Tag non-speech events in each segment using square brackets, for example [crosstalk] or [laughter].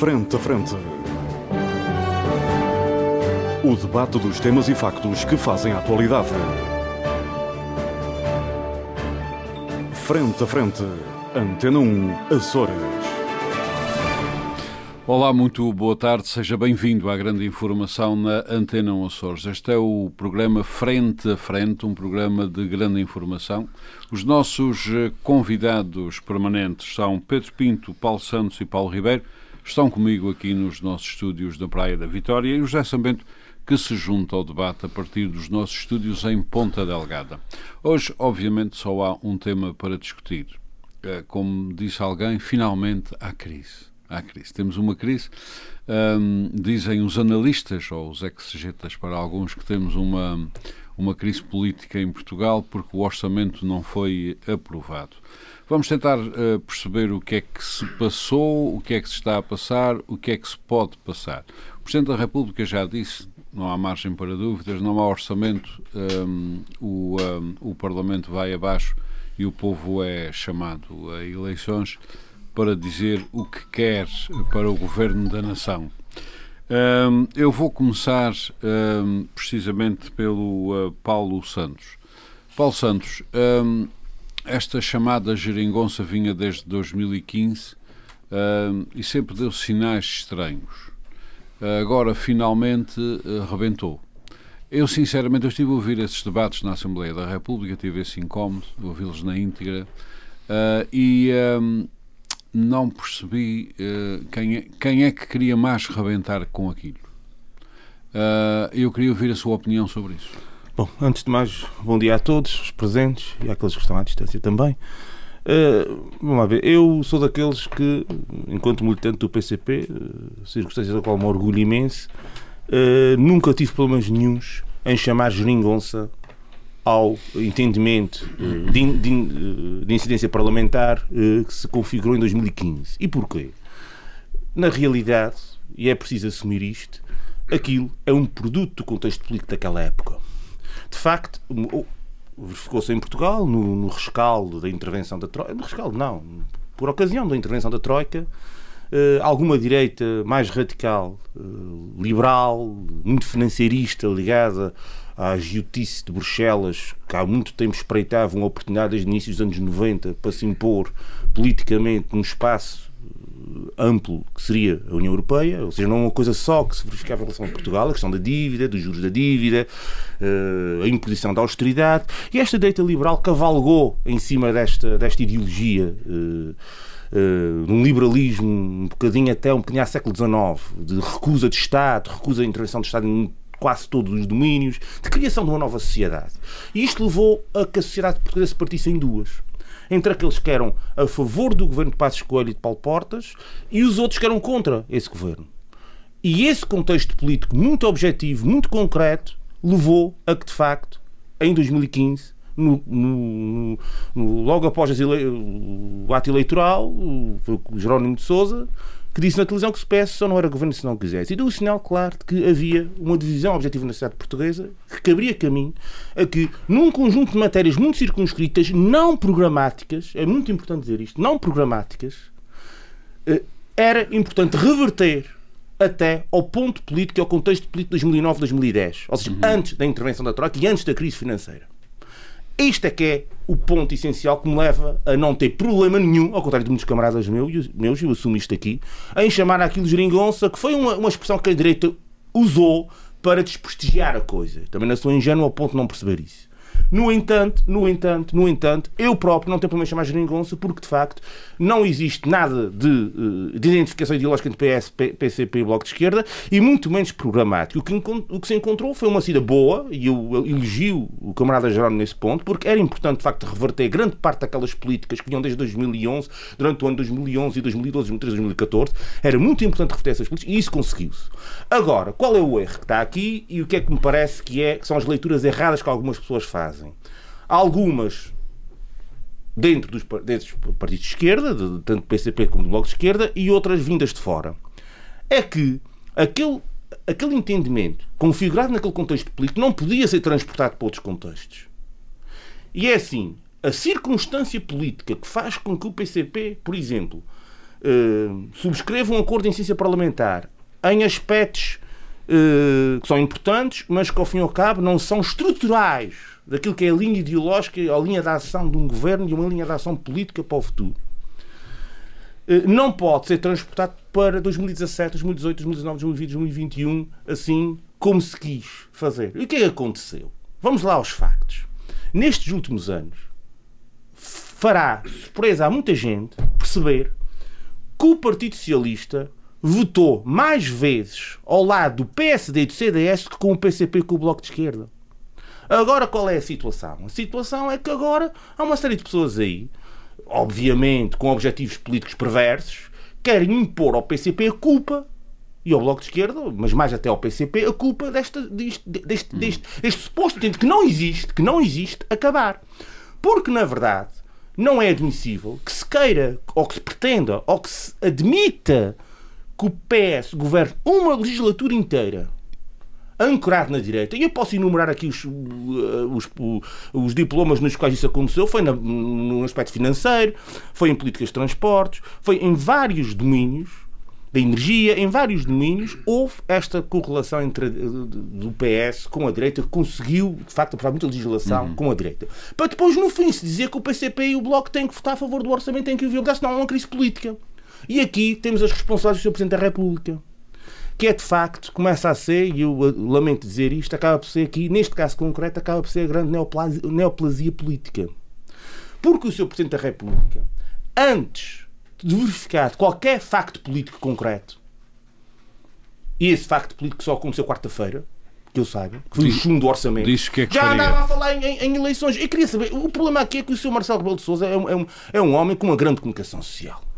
Frente a Frente. O debate dos temas e factos que fazem a atualidade. Frente a Frente. Antena 1, Açores. Olá, muito boa tarde, seja bem-vindo à grande informação na Antena 1 Açores. Este é o programa Frente a Frente, um programa de grande informação. Os nossos eh, convidados permanentes são Pedro Pinto, Paulo Santos e Paulo Ribeiro. Estão comigo aqui nos nossos estúdios da Praia da Vitória e o José Sambento, que se junta ao debate a partir dos nossos estúdios em Ponta Delgada. Hoje, obviamente, só há um tema para discutir. Eh, como disse alguém, finalmente há crise há crise. Temos uma crise, dizem os analistas, ou os exegetas para alguns, que temos uma, uma crise política em Portugal porque o orçamento não foi aprovado. Vamos tentar uh, perceber o que é que se passou, o que é que se está a passar, o que é que se pode passar. O Presidente da República já disse, não há margem para dúvidas, não há orçamento, um, o, um, o Parlamento vai abaixo e o povo é chamado a eleições para dizer o que quer para o governo da nação. Um, eu vou começar precisamente pelo uh, Paulo Santos. Paulo Santos, esta chamada geringonça vinha desde 2015 e sempre deu sinais estranhos. Uh, agora, finalmente, uh, rebentou. Eu, sinceramente, eu estive a ouvir esses debates na Assembleia da República, tive esse incómodo, ouvi-los na íntegra, e não percebi uh, quem, é, quem é que queria mais rebentar com aquilo. Uh, eu queria ouvir a sua opinião sobre isso. Bom, antes de mais, bom dia a todos os presentes e àqueles que estão à distância também. Uh, vamos lá ver, eu sou daqueles que, enquanto militante do PCP, uh, circunstância da qual me orgulho imenso, uh, nunca tive problemas nenhums em chamar geringonça ao entendimento eh, de, de, eh, de incidência parlamentar eh, que se configurou em 2015. E porquê? Na realidade, e é preciso assumir isto, aquilo é um produto do contexto político daquela época. De facto, verificou-se em Portugal, no, no, rescaldo da intervenção da Troika, no rescaldo não, por ocasião da intervenção da Troika, alguma direita mais radical, liberal, muito financiarista, ligada à agiotice de Bruxelas, que há muito tempo espreitava uma oportunidade desde o início dos anos 90 para se impor politicamente num espaço eh, amplo que seria a União Europeia, ou seja, não é uma coisa só que se verificava em relação a Portugal, a questão da dívida, dos juros da dívida, eh, a imposição da austeridade, e esta direita liberal cavalgou em cima desta, desta ideologia uh, uh, num liberalismo um bocadinho até um bocadinho ao século XIX, de recusa de Estado, recusa da intervenção do Estado em quase todos os domínios, de criação de uma nova sociedade. E isto levou a que a sociedade portuguesa se partisse em duas. Entre aqueles que eram a favor do governo de Passos Coelho e de Paulo Portas e os outros que eram contra esse governo. E esse contexto político muito objetivo, muito concreto, levou a que, de facto, em 2015, no, no, no, logo após ele, o ato eleitoral, o, Jerónimo de Souza que disse na televisão que se PS só não era governo se não quisesse. E deu o sinal claro de que havia uma divisão objetiva na sociedade portuguesa que cabria caminho a que, num conjunto de matérias muito circunscritas, não programáticas, é muito importante dizer isto, não programáticas, eh, era importante reverter até ao ponto político e ao contexto político de 2009-2010. Ou seja, uhum. antes da intervenção da Troika e antes da crise financeira. Este é que é o ponto essencial que me leva a não ter problema nenhum, ao contrário de muitos camaradas meus, meus eu assumo isto aqui, em chamar aquilo geringonça, que foi uma, uma expressão que a direita usou para desprestigiar a coisa. Também não sou ingênuo ao ponto de não perceber isso. No entanto, no entanto, no entanto, eu próprio não tenho problema em chamar geringonça porque, de facto, não existe nada de, eh, de identificação ideológica entre PS, PCP e Bloco de Esquerda e muito menos programático. O que, o que se encontrou foi uma saída boa e eu elogio o camarada Jerónimo nesse ponto porque era importante, de facto, reverter grande parte daquelas políticas que vinham desde 2011, durante o ano 2011 e 2012, 2013, 2014. Era muito importante reverter essas políticas e isso conseguiu-se. Agora, qual é o erro que está aqui e o que é que me parece que, é, que são as leituras erradas que algumas pessoas fazem? Fazem. Algumas dentro dos, desses partidos de esquerda, de, tanto do PCP como do Bloco de Esquerda, e outras vindas de fora. É que aquele, aquele entendimento configurado naquele contexto político não podia ser transportado para outros contextos. E é assim, a circunstância política que faz com que o PCP, por exemplo, uh, subscreva um acordo em ciência parlamentar em aspectos uh, que são importantes, mas que ao fim e ao cabo não são estruturais daquilo que é a linha ideológica, a linha de ação de um governo e uma linha de ação política para o futuro, uh, não pode ser transportado para 2017, 2018, 2019, 2020, 2021, assim como se quis fazer. E o que é que aconteceu? Vamos lá aos factos. Nestes últimos anos, fará surpresa a muita gente perceber que o Partido Socialista votou mais vezes ao lado do PSD e do CDS que com o PCP e com o Bloco de Esquerda. Agora, qual é a situação? A situação é que agora há uma série de pessoas aí, obviamente com objetivos políticos perversos, querem impor ao PCP a culpa e ao Bloco de Esquerda, mas mais até ao PCP, a culpa desta, deste, deste, deste, deste suposto que não existe, que não existe, acabar. Porque, na verdade, não é admissível que se queira, ou que se pretenda, ou que se admita que o PS governe uma legislatura inteira ancorado na direita, e eu posso enumerar aqui os, os, os diplomas nos quais isso aconteceu, foi na, no aspecto financeiro, foi em políticas de transportes, foi em vários domínios da energia, em vários domínios, houve esta correlação entre do PS com a direita, que conseguiu, de facto, aprovar muita legislação uhum. com a direita. Para depois, no fim, se dizer que o PCP e o Bloco têm que votar a favor do orçamento, têm que o violar, senão há uma crise política. E aqui temos as responsabilidades do Sr. Presidente da República. Que é de facto, começa a ser, e eu lamento dizer isto, acaba por ser aqui, neste caso concreto, acaba por ser a grande neoplasia, neoplasia política. Porque o Sr. Presidente da República, antes de verificar qualquer facto político concreto, e esse facto político só aconteceu quarta-feira, que eu saiba, que foi o chumbo do orçamento. que é que Já faria. andava a falar em, em, em, eleições. Eu queria saber, o problema aqui é que o Sr. Marcelo Rebelo de Sousa é um, é, um, é um homem com uma grande comunicação social.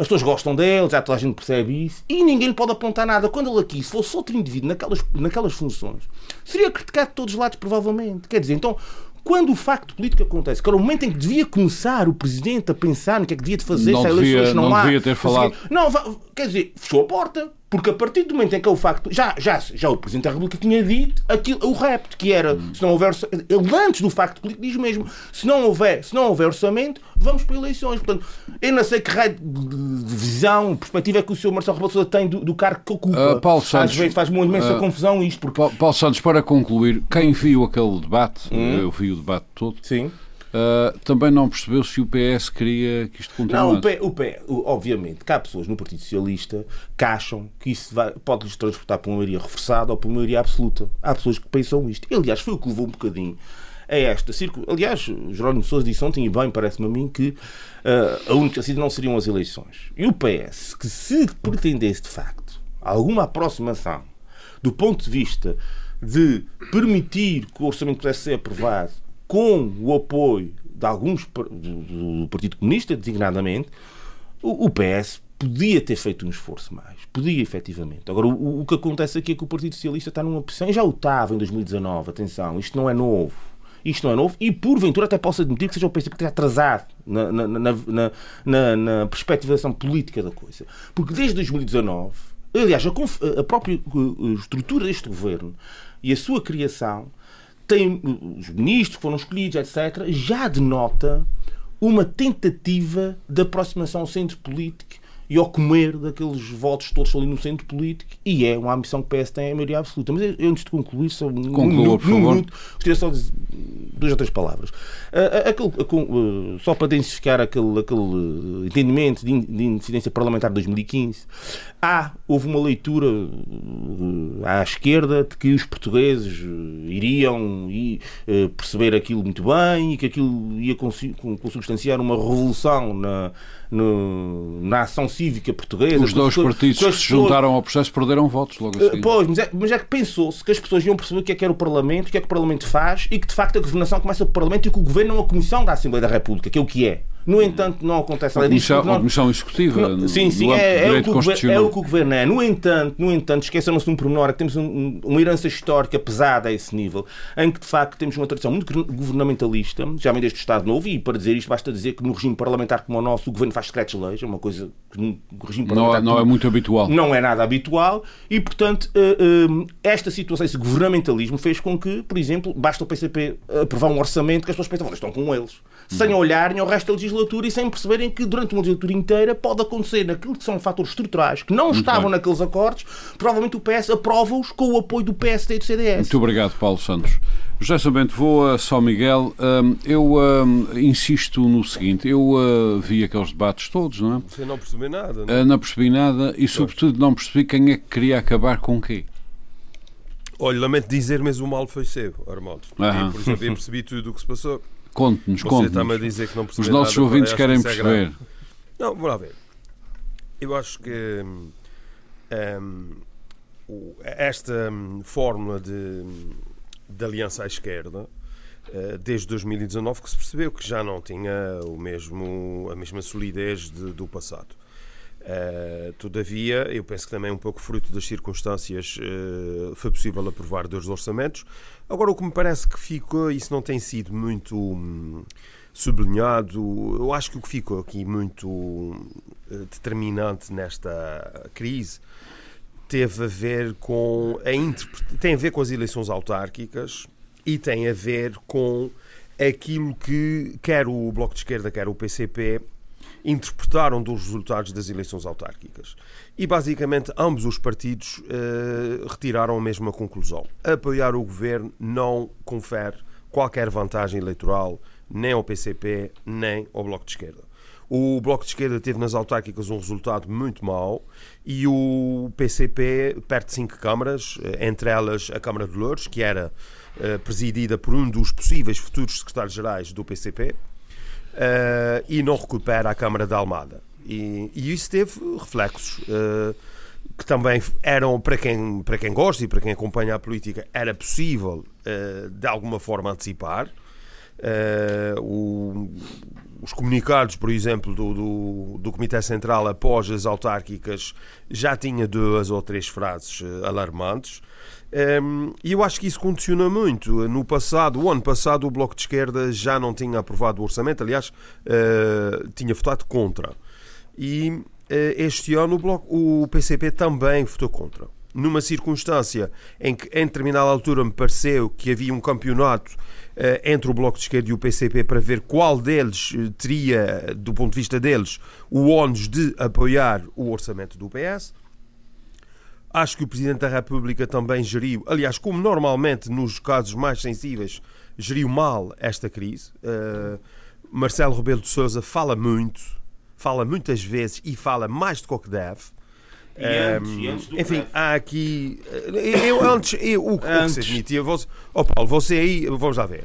As pessoas gostam dele, já toda a gente percebe isso, e ninguém lhe pode apontar nada. Quando ele aqui, se fosse outro indivíduo naquelas, naquelas funções, seria criticado de todos os lados, provavelmente. Quer dizer, então, quando o facto político acontece, que era o momento em que devia começar o Presidente a pensar no que é que devia de fazer, não se há devia, eleições não, não há. devia ter falado. Não, quer dizer, fechou a porta. Porque a partir do momento em que é o facto. Já, já, já o Presidente da República tinha dito aquilo, o repto, que era, hum. se não houver. Ele antes do facto político diz mesmo: se não houver, se não houver orçamento, vamos para eleições. Portanto, eu não sei que raio de visão, perspectiva é que o Sr. Marcelo Rebelo Sousa tem do, do, cargo que ocupa. Uh, Paulo Santos, Às vezes faz uma imensa uh, confusão isto. Porque... Paulo Santos, para concluir, quem viu aquele debate, hum. eu vi o debate todo. Sim. Uh, também não percebeu se o PS queria que isto continuasse. Não, o, P, o, P, obviamente, que há pessoas no Partido Socialista que acham que isso vai, pode lhes transportar para uma maioria reforçada ou para uma maioria absoluta. Há pessoas que pensam isto. E, aliás, foi o que levou um bocadinho a esta. Aliás, Jerónimo Sousa disse ontem, e bem, parece-me a mim, que uh, a única saída não seriam as eleições. E o PS, que se pretendesse de facto alguma aproximação do ponto de vista de permitir que o orçamento pudesse ser aprovado com o apoio de alguns do Partido Comunista, designadamente, o PS podia ter feito um esforço mais. Podia, efetivamente. Agora, o, o que acontece aqui é que o Partido Socialista está numa posição, já o estava em 2019, atenção, isto não é novo. Isto não é novo e, porventura, até posso admitir que seja o PS que esteja atrasado na, na, na, na, na perspectivação política da coisa. Porque desde 2019, aliás, a, a própria estrutura deste governo e a sua criação tem os ministros que foram escolhidos, etc., já denota uma tentativa de aproximação ao centro político e ao comer daqueles votos todos ali no centro político e é uma ambição que o PS tem a maioria absoluta. Mas eu, antes de concluir, só um, Conclua, minuto, por favor. Um minuto, gostaria só de duas ou três palavras. Aquele, uh, só para densificar aquele, aquele entendimento de, de incidência parlamentar de 2015, há, houve uma leitura uh, à esquerda de que os portugueses iriam e, perceber aquilo muito bem e que aquilo ia consubstanciar uma revolução na, no, na ação cívica portuguesa. Os dois partidos que se juntaram ao processo perderam votos logo a seguir. Pois, mas é, mas é que pensou-se que as pessoas iam perceber o que é que era o Parlamento, o que é que o Parlamento faz e que de facto a governação começa pelo Parlamento e que o Governo é uma comissão da Assembleia da República, que é o que é. No entanto, não acontece a comissão, não, comissão executiva. Não, sim, sim, é, é, o que o governo, é o que o governo é. No entanto, no entanto esqueçam-se de um pormenor, que temos um, uma herança histórica pesada a esse nível, em que de facto temos uma tradição muito governamentalista, já vem desde o Estado Novo, e para dizer isto basta dizer que no regime parlamentar como o nosso, o governo faz secretos-leis, é uma coisa que no regime parlamentar. Não, não é muito habitual. Não é nada habitual, e portanto, eh, eh, esta situação, esse governamentalismo, fez com que, por exemplo, basta o PCP aprovar um orçamento que as pessoas pensam, estão com eles, sem olharem ao resto da legislação legislatura e sem perceberem que durante uma legislatura inteira pode acontecer naquilo que são fatores estruturais que não Muito estavam bem. naqueles acordos, provavelmente o PS aprova-os com o apoio do PSD e do CDS. Muito obrigado, Paulo Santos. José Sambento, vou a São Miguel. Hum, eu hum, insisto no seguinte: eu uh, vi aqueles debates todos, não é? Você não percebeu nada, não é? Uh, não percebi nada e, sobretudo, não percebi quem é que queria acabar com o quê. Olha, lamento dizer, mas o mal foi seu, Armando. Aham. E, por exemplo, eu percebi tudo o que se passou. Conte-nos, conte-nos. dizer que não Os nossos nada, ouvintes querem é grave. perceber. Não, vamos lá ver. Eu acho que hum, hum, esta hum, fórmula de, de aliança à esquerda, eh, desde 2019, que se percebeu que já não tinha o mesmo, a mesma solidez de- do passado. Eh, todavia, eu penso que também um pouco fruto das circunstâncias eh, foi possível aprovar dois orçamentos. Agora, o que me parece que ficou, isso não tem sido muito hum, sublinhado, eu acho que o que ficou aqui muito eh, determinante nesta crise teve a ver com a tem a ver com as eleições autárquicas e tem a ver com aquilo que quer o Bloco de Esquerda, quer o PCP interpretaram dos resultados das eleições autárquicas. E basicamente ambos os partidos eh, retiraram a mesma conclusão. Apoiar o governo não confere qualquer vantagem eleitoral nem ao PCP nem ao Bloco de Esquerda. O Bloco de Esquerda teve nas autárquicas um resultado muito mau e o PCP perde cinco câmaras, eh, entre elas a Câmara de Louros, que era eh, presidida por um dos possíveis futuros secretários-gerais do PCP, eh, e não recupera a Câmara de Almada. E, e isso teve reflexos eh, que também eram, para quem, para quem gosta e para quem acompanha a política, era possível eh, de alguma forma antecipar. O- os comunicados, por exemplo, do, do, do Comitê Central após as autárquicas já tinha duas ou três frases alarmantes. Um, e eu acho que isso condiciona muito. No passado, o ano passado, o Bloco de Esquerda já não tinha aprovado o orçamento, aliás, eh, tinha votado contra. E eh, este ano o, Bloco, o PCP também votou contra. Numa circunstância em que, em determinada altura, me pareceu que havia um campeonato eh, entre o Bloco de Esquerda e o PCP para ver qual deles teria, do ponto de vista deles, o ónus de apoiar o orçamento do PS. Acho que o Presidente da República também geriu, aliás, como normalmente nos casos mais sensíveis, geriu mal esta crise. Uh, Marcelo Rebelo de Sousa fala muito, fala muitas vezes e fala mais do que o que deve. E antes, Um, e antes do enfim, breve. há aqui. Eu, antes, eu, o, que- o que Antes. se admitia. Você, oh Paulo, você aí, vamos lá ver.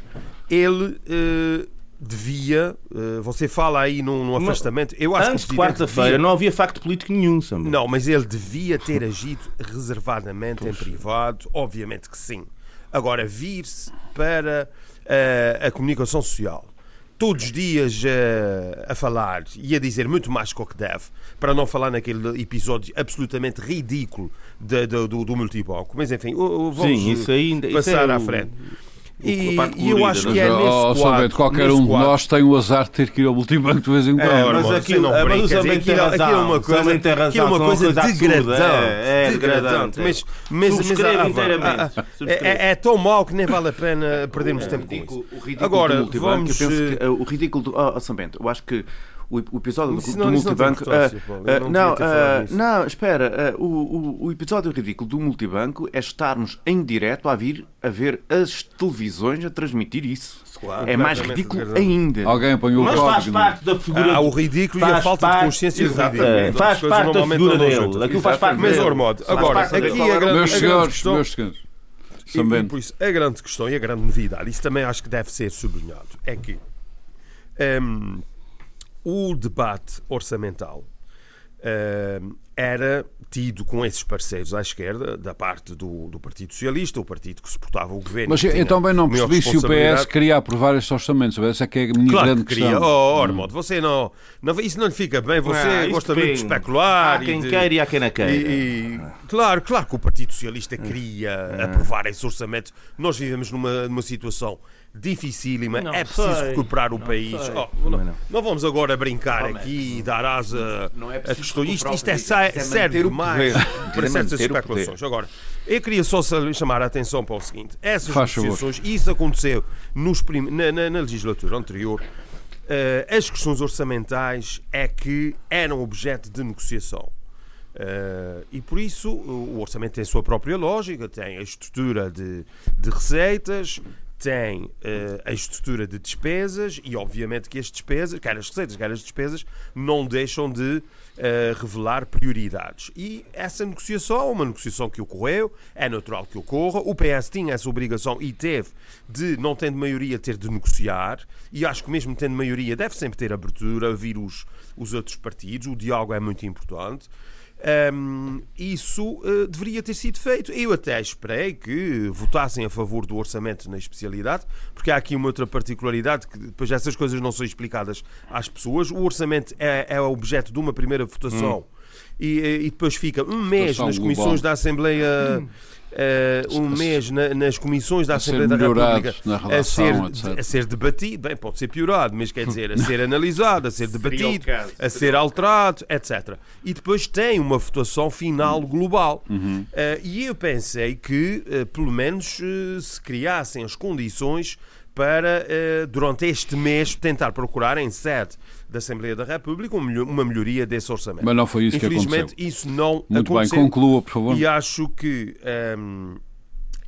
Ele eh, devia. eh, você fala aí num, num afastamento. Eu acho Antes que de o quarta-feira devia- não havia facto político nenhum, Samuel. não, mas ele devia ter agido [laughs] reservadamente em privado, obviamente que sim. Agora, vir-se para eh, a comunicação social, todos os dias eh, a falar e a dizer muito mais do que deve, para não falar naquele episódio absolutamente ridículo de- de- do, do multibanco. Mas enfim, o- o- vamos Sim, isso ainda- isso passar é à o- frente. a E, e eu acho não que é? é nesse Oh, quadro, Bento, qualquer nesse um de nós tem o azar de ter que ir ao multibanco de vez em quando. É, mas aquilo- não é, mas brinca, o tem aquilo é uma coisa, tem razão, aquilo é uma que é uma coisa degradante, é, é degradante. Mas, mas, mas, ah, inteiramente, ah, ah, é, é tão mau que nem vale a pena perdermos tempo com isso. o ridículo Agora, do multibanco, vamos, eu penso eh, que, o ridículo do. Oh, oh, São Bento, eu acho que o, o episódio do, do multibanco. eu eh, não nisso. não, espera. o, o, o episódio ridículo do multibanco é estarmos em direto a vir a ver as televisões a transmitir isso. Claro. é mais ridículo verdade. ainda. Alguém apanhou o Mas faz código. não é? parte da figura. Há o ridículo e a faz falta de parte- consciência do ridículo. é, Faz parte da figura dele. juntas. Aquilo faz parte Mas, Faz agora, aqui a grande, Meus senhores, questão... meus senhores. E, por isso, a grande questão e a grande novidade, isso também acho que deve ser sublinhado, é que hum, o debate orçamental hum, era tido com esses parceiros à esquerda, da parte do, do Partido Socialista, o partido que suportava o governo. Mas eu também não maior percebi se o PS queria aprovar este orçamento. Essa é que é a minha Claro grande que queria. questão. Oh, Ormond, você não, não. Isso não lhe fica bem. Você Ah, gosta muito de especular. Há e quem de- queira e há quem não queira. e- e- claro, claro que o Partido Socialista queria aprovar esse orçamento. Nós vivemos numa, numa situação dificílima. Não é preciso sei. recuperar o país. Oh, não, não. não vamos agora brincar aqui e dar asa Não é a questão. Isto, isto é, é o demais para certas especulações. Agora, eu queria só chamar a atenção para o seguinte: essas Faz favor. negociações, e isso aconteceu nos prim- na, na- na legislatura anterior, uh, as questões orçamentais é que eram objeto de negociação. Uh, e por isso o orçamento tem a sua própria lógica, tem a estrutura de, de receitas, tem uh, a estrutura de despesas e obviamente que as despesas, quer as receitas, quer as despesas, não deixam de uh, revelar prioridades. E essa negociação, uma negociação que ocorreu, é natural que ocorra. O PS tinha essa obrigação e teve de, não tendo maioria, ter de negociar. E acho que mesmo tendo maioria, deve sempre ter abertura, ouvir os, os outros partidos. O diálogo é muito importante. Um, isso uh, deveria ter sido feito. Eu até esperei que votassem a favor do orçamento na especialidade, porque há aqui uma outra particularidade que depois essas coisas não são explicadas às pessoas. O orçamento é, é objeto de uma primeira votação. Hum. E, e, depois fica um mês nas comissões da Assembleia hum uh, um mês na, nas comissões da Assembleia da República a ser, a ser debatido, bem, pode ser piorado, mas quer dizer, a ser [laughs] analisado, a ser debatido, a ser alterado, etc. E depois tem uma votação final global. Uhum. Uh, e eu pensei que, uh, pelo menos, se criassem as condições para, durante este mês, tentar procurar em sede da Assembleia da República uma melhoria desse orçamento. Mas não foi isso que aconteceu. Infelizmente, isso não Muito aconteceu. bem, conclua, por favor. E acho que um,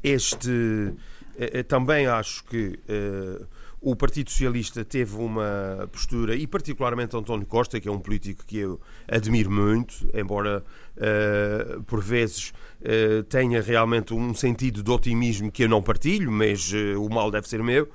este... Eh, eh, também acho que uh, o Partido Socialista teve uma postura, e particularmente António Costa, que é um político que eu admiro muito, embora uh, por vezes uh, tenha realmente um sentido de otimismo que eu não partilho, mas o mal deve ser meu.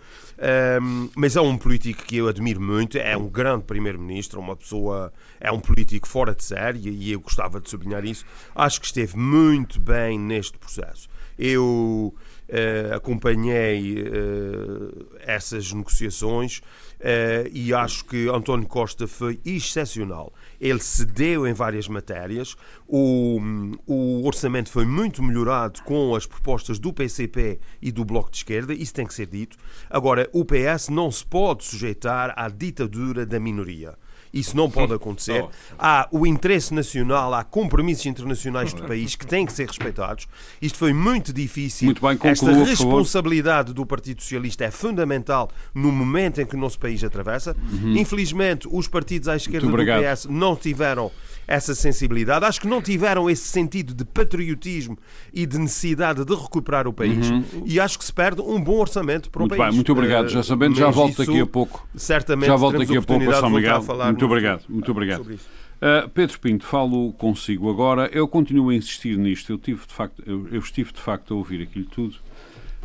Mas é um político que eu admiro muito, é um grande primeiro-ministro, uma pessoa, é um político fora de série e eu gostava de sublinhar isso. Acho que esteve muito bem neste processo. Eu uh, acompanhei uh, essas negociações uh, e acho que António Costa foi excepcional. Ele cedeu em várias matérias, o, o orçamento foi muito melhorado com as propostas do PCP e do Bloco de Esquerda, isso tem que ser dito. Agora, o PS não se pode sujeitar à ditadura da minoria. Isso não pode [laughs] acontecer. Há o interesse nacional, há compromissos internacionais do país que têm que ser respeitados. Isto foi muito difícil. Muito bem, Esta responsabilidade do Partido Socialista é fundamental no momento em que o nosso país atravessa. Uhum. Infelizmente, os partidos à esquerda do PS não tiveram essa sensibilidade. Acho que não tiveram esse sentido de patriotismo e de necessidade de recuperar o país. Uhum. E acho que se perde um bom orçamento para muito o país. Bem, muito obrigado, já sabendo, já volto daqui a pouco. Certamente já volto daqui a pouco a São Miguel. Muito obrigado, muito obrigado. Uh, Pedro Pinto, falo consigo agora. Eu continuo a insistir nisto. Eu, tive, de facto, eu, eu estive de facto a ouvir aquilo tudo,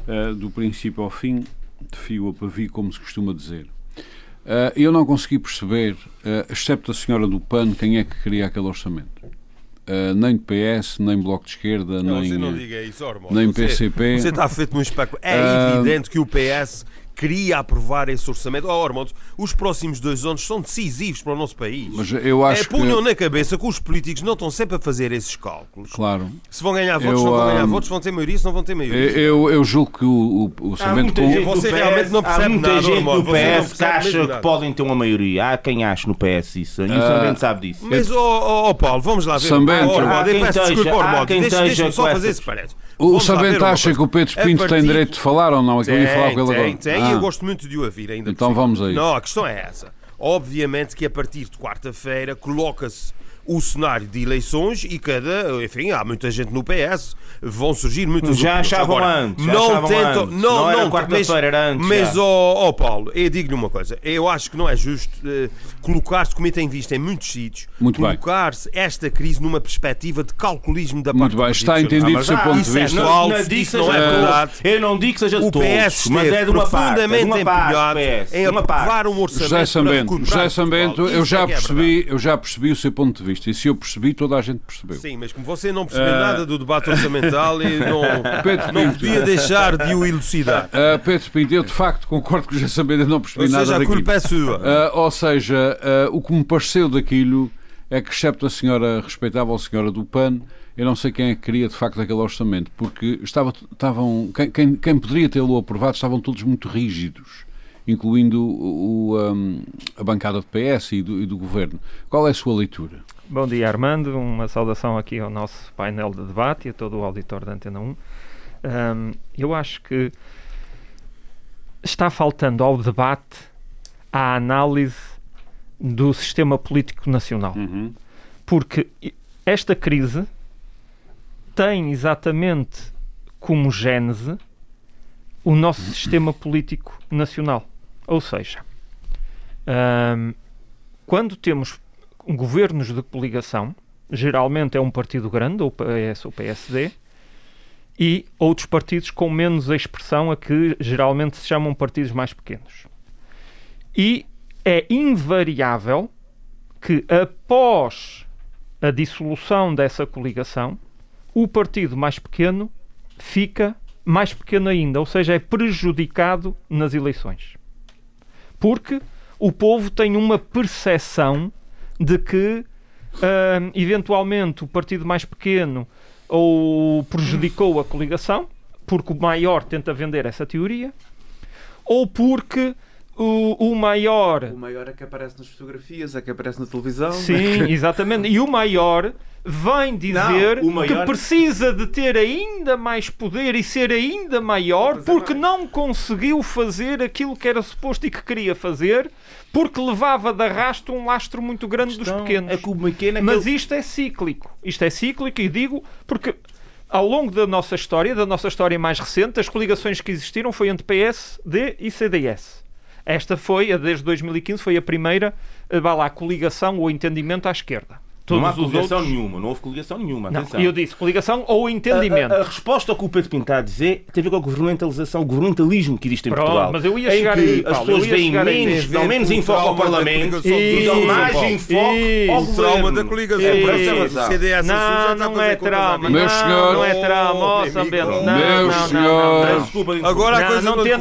uh, do princípio ao fim, de fio a pavio, como se costuma dizer. Uh, eu não consegui perceber, uh, excepto a senhora do PAN, quem é que queria aquele orçamento. Uh, nem PS, nem Bloco de Esquerda, não, nem, não isso, nem você, PCP. Você está feito num espetáculo. É evidente que o PS queria aprovar esse orçamento. Oh, Armando, os próximos dois anos são decisivos para o nosso país. Mas eu acho é, punham que... na cabeça que os políticos não estão sempre a fazer esses cálculos. Claro. Se vão ganhar votos, eu, não vão ganhar um... votos, vão ter maioria, se não vão ter maioria. Eu, eu julgo que o, o orçamento... Com... Você realmente não percebe há muita nada, gente no PS que acha que podem ter uma maioria. Há quem acha no PS isso. E o uh... Sambento sabe disso. Mas, ó oh, oh, Paulo, vamos lá ver. Sambento. Oh, Armando, peço desculpa, Armando. Deixa-me só fazer esse parede. O Sambento acha que o Pedro Pinto tem direito de falar ou não? É que eu ia falar com ele agora. Tem, tem, e eu gosto muito de o ouvir ainda. Então vamos aí. Não, a questão é essa. Obviamente que a partir de quarta-feira coloca-se o cenário de eleições e cada, enfim, há muita gente no PS, vão surgir muitas Já achavam Agora, antes, já não achavam tentam, antes. não, não, era quarta-feira, era antes. Mas, ó oh, Paulo, eu digo-lhe uma coisa, eu acho que não é justo uh, colocar-se, como tem visto em muitos sítios, colocar-se esta crise numa perspectiva de calculismo da parte Muito bem, está entendido o seu ponto de é vista. Não, não, isso não é verdade. Eu não digo que seja o todos, PS mas é de uma parte, é de uma empenhado em aprovar um orçamento José Sambento, José Sambento eu, já é percebi, eu já percebi o seu ponto de vista e se eu percebi toda a gente percebeu. Sim, mas como você não percebeu uh... nada do debate orçamental e [laughs] não, Pedro não podia deixar de o elucidar. Uh, Pedro Pinto, eu de facto concordo que já sabendo não percebi ou nada seja, daquilo. a culpa é sua. Uh, ou seja, o que me pareceu daquilo é que, excepto a senhora respeitável senhora do PAN, eu não sei quem é que queria de facto aquele orçamento, porque estava, estavam, quem, quem, quem poderia tê-lo aprovado estavam todos muito rígidos incluindo o, o, um, a bancada do PS e do, e do, Governo. Qual é a sua leitura? Bom dia, Armando. Uma saudação aqui ao nosso painel de debate e a todo o auditor da Antena 1. Um, eu acho que está faltando ao debate à análise do sistema político nacional. Uhum. Porque esta crise tem exatamente como gênese o nosso [clears throat] sistema político nacional. Ou seja, hum, quando temos governos de coligação, geralmente é um partido grande, ou PS ou PSD, e outros partidos com menos expressão, a que geralmente se chamam partidos mais pequenos. E é invariável que após a dissolução dessa coligação, o partido mais pequeno fica mais pequeno ainda, ou seja, é prejudicado nas eleições. Porque o povo tem uma percepção de que uh, eventualmente o partido mais pequeno ou prejudicou a coligação, porque o maior tenta vender essa teoria, ou porque o, o maior. O maior é que aparece nas fotografias, é que aparece na televisão. Sim, [laughs] exatamente. E o maior vem dizer Não, o maior- que precisa de ter ainda mais poder e ser ainda maior porque mais. não conseguiu fazer aquilo que era suposto e que queria fazer porque levava de arrasto um lastro muito grande dos pequenos. É pequeno é Mas isto é cíclico. Isto é cíclico e digo porque ao longo da nossa história, da nossa história mais recente, as coligações que existiram foi entre PSD e CDS. Esta foi, a desde 2015, foi a primeira, eh, vá lá, coligação ou entendimento à esquerda. Todos não há coligação outros... nenhuma, não houve coligação nenhuma. Atenção. e eu disse coligação ou entendimento. A, a- a resposta ao que o Pedro a dizer tem a ver com a governamentalização, o governamentalismo que existe em Pronto, Portugal. mas eu ia em chegar que aí, as Paulo, pessoas eu ia veem menos, dão menos enfoque ao Parlamento e dão mais enfoque ao trauma da coligação. Por essa Não, Não, é trauma. vida. Meu não, senhor- não é trauma. Ó, Oh, Sambento. meu Não, não, não, não, senhor- não. Desculpa, Agora a Não, coisa não não tentes,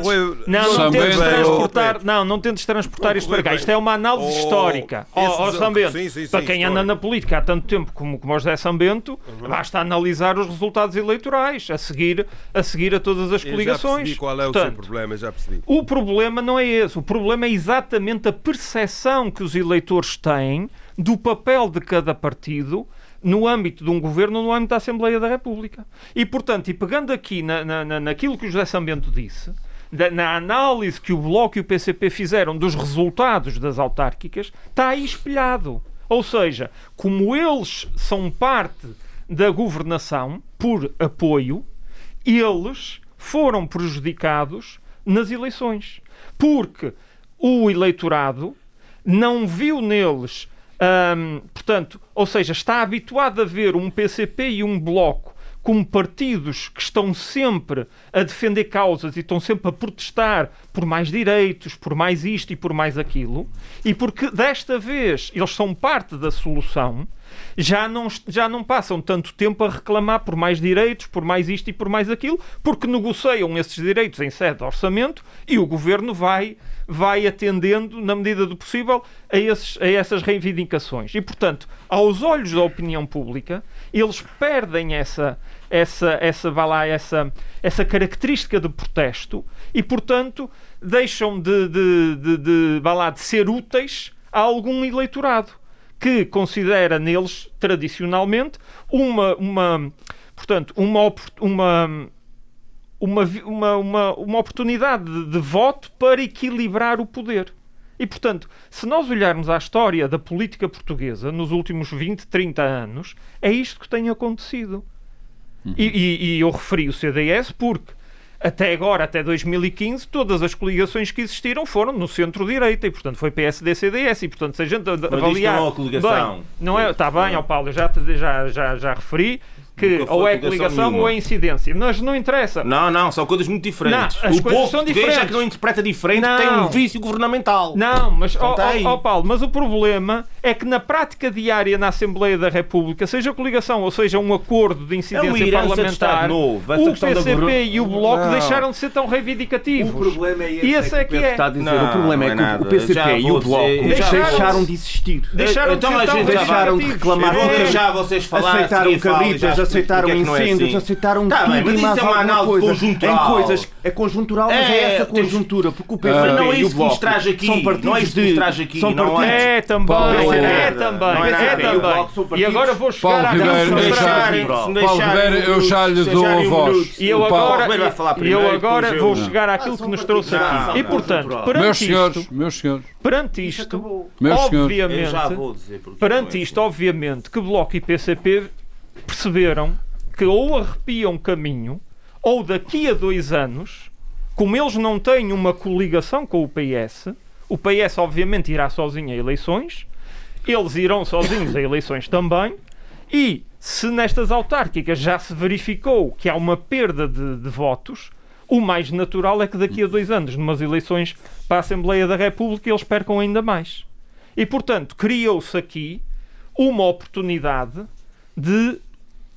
não, tentes transportar, não, não tentes transportar Não isto para cá. Isto é uma análise Oh, histórica. Ó, ó, esse- Sambento, para quem anda na política há tanto tempo como, como o José Sambento, basta analisar os resultados eleitorais a seguir a, seguir a todas as Eu já coligações. percebi qual é o seu problema, já percebi. o problema não é esse. O problema é exatamente a percepção que os eleitores têm do papel de cada partido no âmbito de um governo, no âmbito da Assembleia da República. E, portanto, e pegando aqui na, na- naquilo que o José Sambento disse, da- na análise que o Bloco e o PCP fizeram dos resultados das autárquicas, está aí espelhado. Ou seja, como eles são parte da governação por apoio, eles foram prejudicados nas eleições. Porque o eleitorado não viu neles, hum, portanto, ou seja, está habituado a ver um PCP e um Bloco como partidos que estão sempre a defender causas e estão sempre a protestar por mais direitos, por mais isto e por mais aquilo, e porque desta vez eles são parte da solução, já não, já não passam tanto tempo a reclamar por mais direitos, por mais isto e por mais aquilo, porque negociam esses direitos em sede de orçamento e o governo vai, vai atendendo, na medida do possível, a, esses, a essas reivindicações. E, portanto, aos olhos da opinião pública, eles perdem essa, essa, essa, vá lá, essa, essa característica de protesto e, portanto, deixam de, de, de, de, lá, de ser úteis a algum eleitorado que considera neles, tradicionalmente, uma, uma portanto, uma, uma, uma, uma, uma, uma oportunidade de, de voto para equilibrar o poder. E, portanto, se nós olharmos à história da política portuguesa nos últimos 20, 30 anos, é isto que tem acontecido. E, e- e eu referi o CDS porque até agora, até 2015, todas as coligações que existiram foram no centro-direita e, portanto, foi PSD-CDS. E, portanto, se a gente avaliar. não é coligação. Bem, não é, está bem, ó Paulo, eu já, já, já, já referi que Nunca ou é coligação ou é incidência. Mas não interessa. Não, não, são coisas muito diferentes. Não, as o coisas povo são diferentes. que não interpreta diferente, Não. tem um vício governamental. Não, mas, ó ó, ó, Paulo, mas o problema é que na prática diária na Assembleia da República, seja coligação ou seja um acordo de É incidência Estado parlamentar, novo. O da PCP governa- e o Bloco Não. deixaram de ser tão reivindicativos. O problema é esse, E esse é é que é. está a dizer. Não, o problema é é que nada. o PCP Já e o Bloco dizer- Deixaram- deixaram de existir. Deixaram Então de a ser tão gente já vai- Deixaram de reclamar Eu vou É. deixar vocês falarem. Aceitaram cabritas. Aceitaram Porque é que não é incêndios, assim? aceitaram Tá tudo bem, mas e isso mais é uma alguma análise coisa. conjuntural. Em coisas, é conjuntural, mas é, É, essa temos- conjuntura, porque o Mas PSP não é e o isso que Bloco nos traz aqui. são partidos Não é isso que de- nos traz aqui. são Não partidos É também, Paulo é também, é é nada. E o também. Bloco são E partidos- agora vou chegar Paulo à Ribeiro, Se me deixarem- Paulo se me deixarem Ribeiro, eu já lhe dou a deixarem um voz. minuto, E eu O Paulo- agora, Ribeiro vai falar e eu agora depois vou chegar àquilo que nos trouxe aqui. E portanto, perante Meus senhores, isto, meus senhores, perante isto, meus senhores, Eu já obviamente, vou dizer porque perante não é isto, obviamente, que Bloco e PCP perceberam que ou arrepiam caminho, ou daqui a dois anos, como eles não têm uma coligação com o PS, o PS obviamente irá sozinho a eleições, eles irão sozinhos a eleições também, e se nestas autárquicas já se verificou que há uma perda de, de votos, o mais natural é que daqui a dois anos, numas eleições para a Assembleia da República, eles percam ainda mais. E, portanto, criou-se aqui uma oportunidade de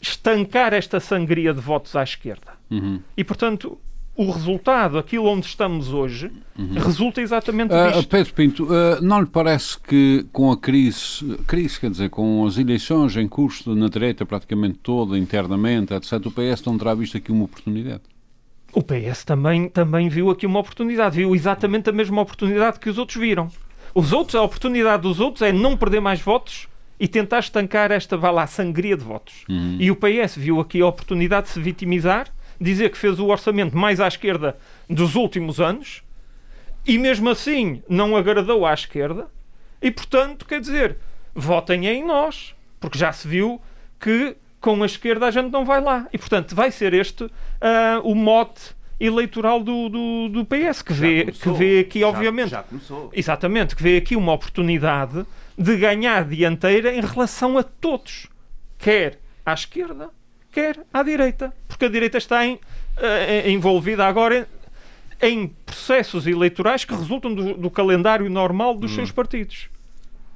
estancar esta sangria de votos à esquerda. Uhum. E, portanto, o resultado, aquilo onde estamos hoje, resulta exatamente Ah, disto. Pedro Pinto, ah, não lhe parece que com a crise, crise, quer dizer, com as eleições em curso na direita praticamente toda, internamente, etc., o PS não terá visto aqui uma oportunidade? O PS também, também viu aqui uma oportunidade, viu exatamente a mesma oportunidade que os outros viram. Os outros, a oportunidade dos outros é não perder mais votos e tentar estancar esta, vá lá, sangria de votos. E o PS viu aqui a oportunidade de se vitimizar, dizer que fez o orçamento mais à esquerda dos últimos anos e mesmo assim não agradou à esquerda e, portanto, quer dizer, votem em nós, porque já se viu que com a esquerda a gente não vai lá. E, portanto, vai ser este ah, o mote eleitoral do, do, do PS, que vê, que começou. vê aqui, Já- obviamente, Já começou. Exatamente, que vê aqui uma oportunidade de ganhar dianteira em relação a todos, quer à esquerda, quer à direita, porque a direita está em- eh, envolvida agora em, em processos eleitorais que resultam do, do calendário normal dos seus partidos.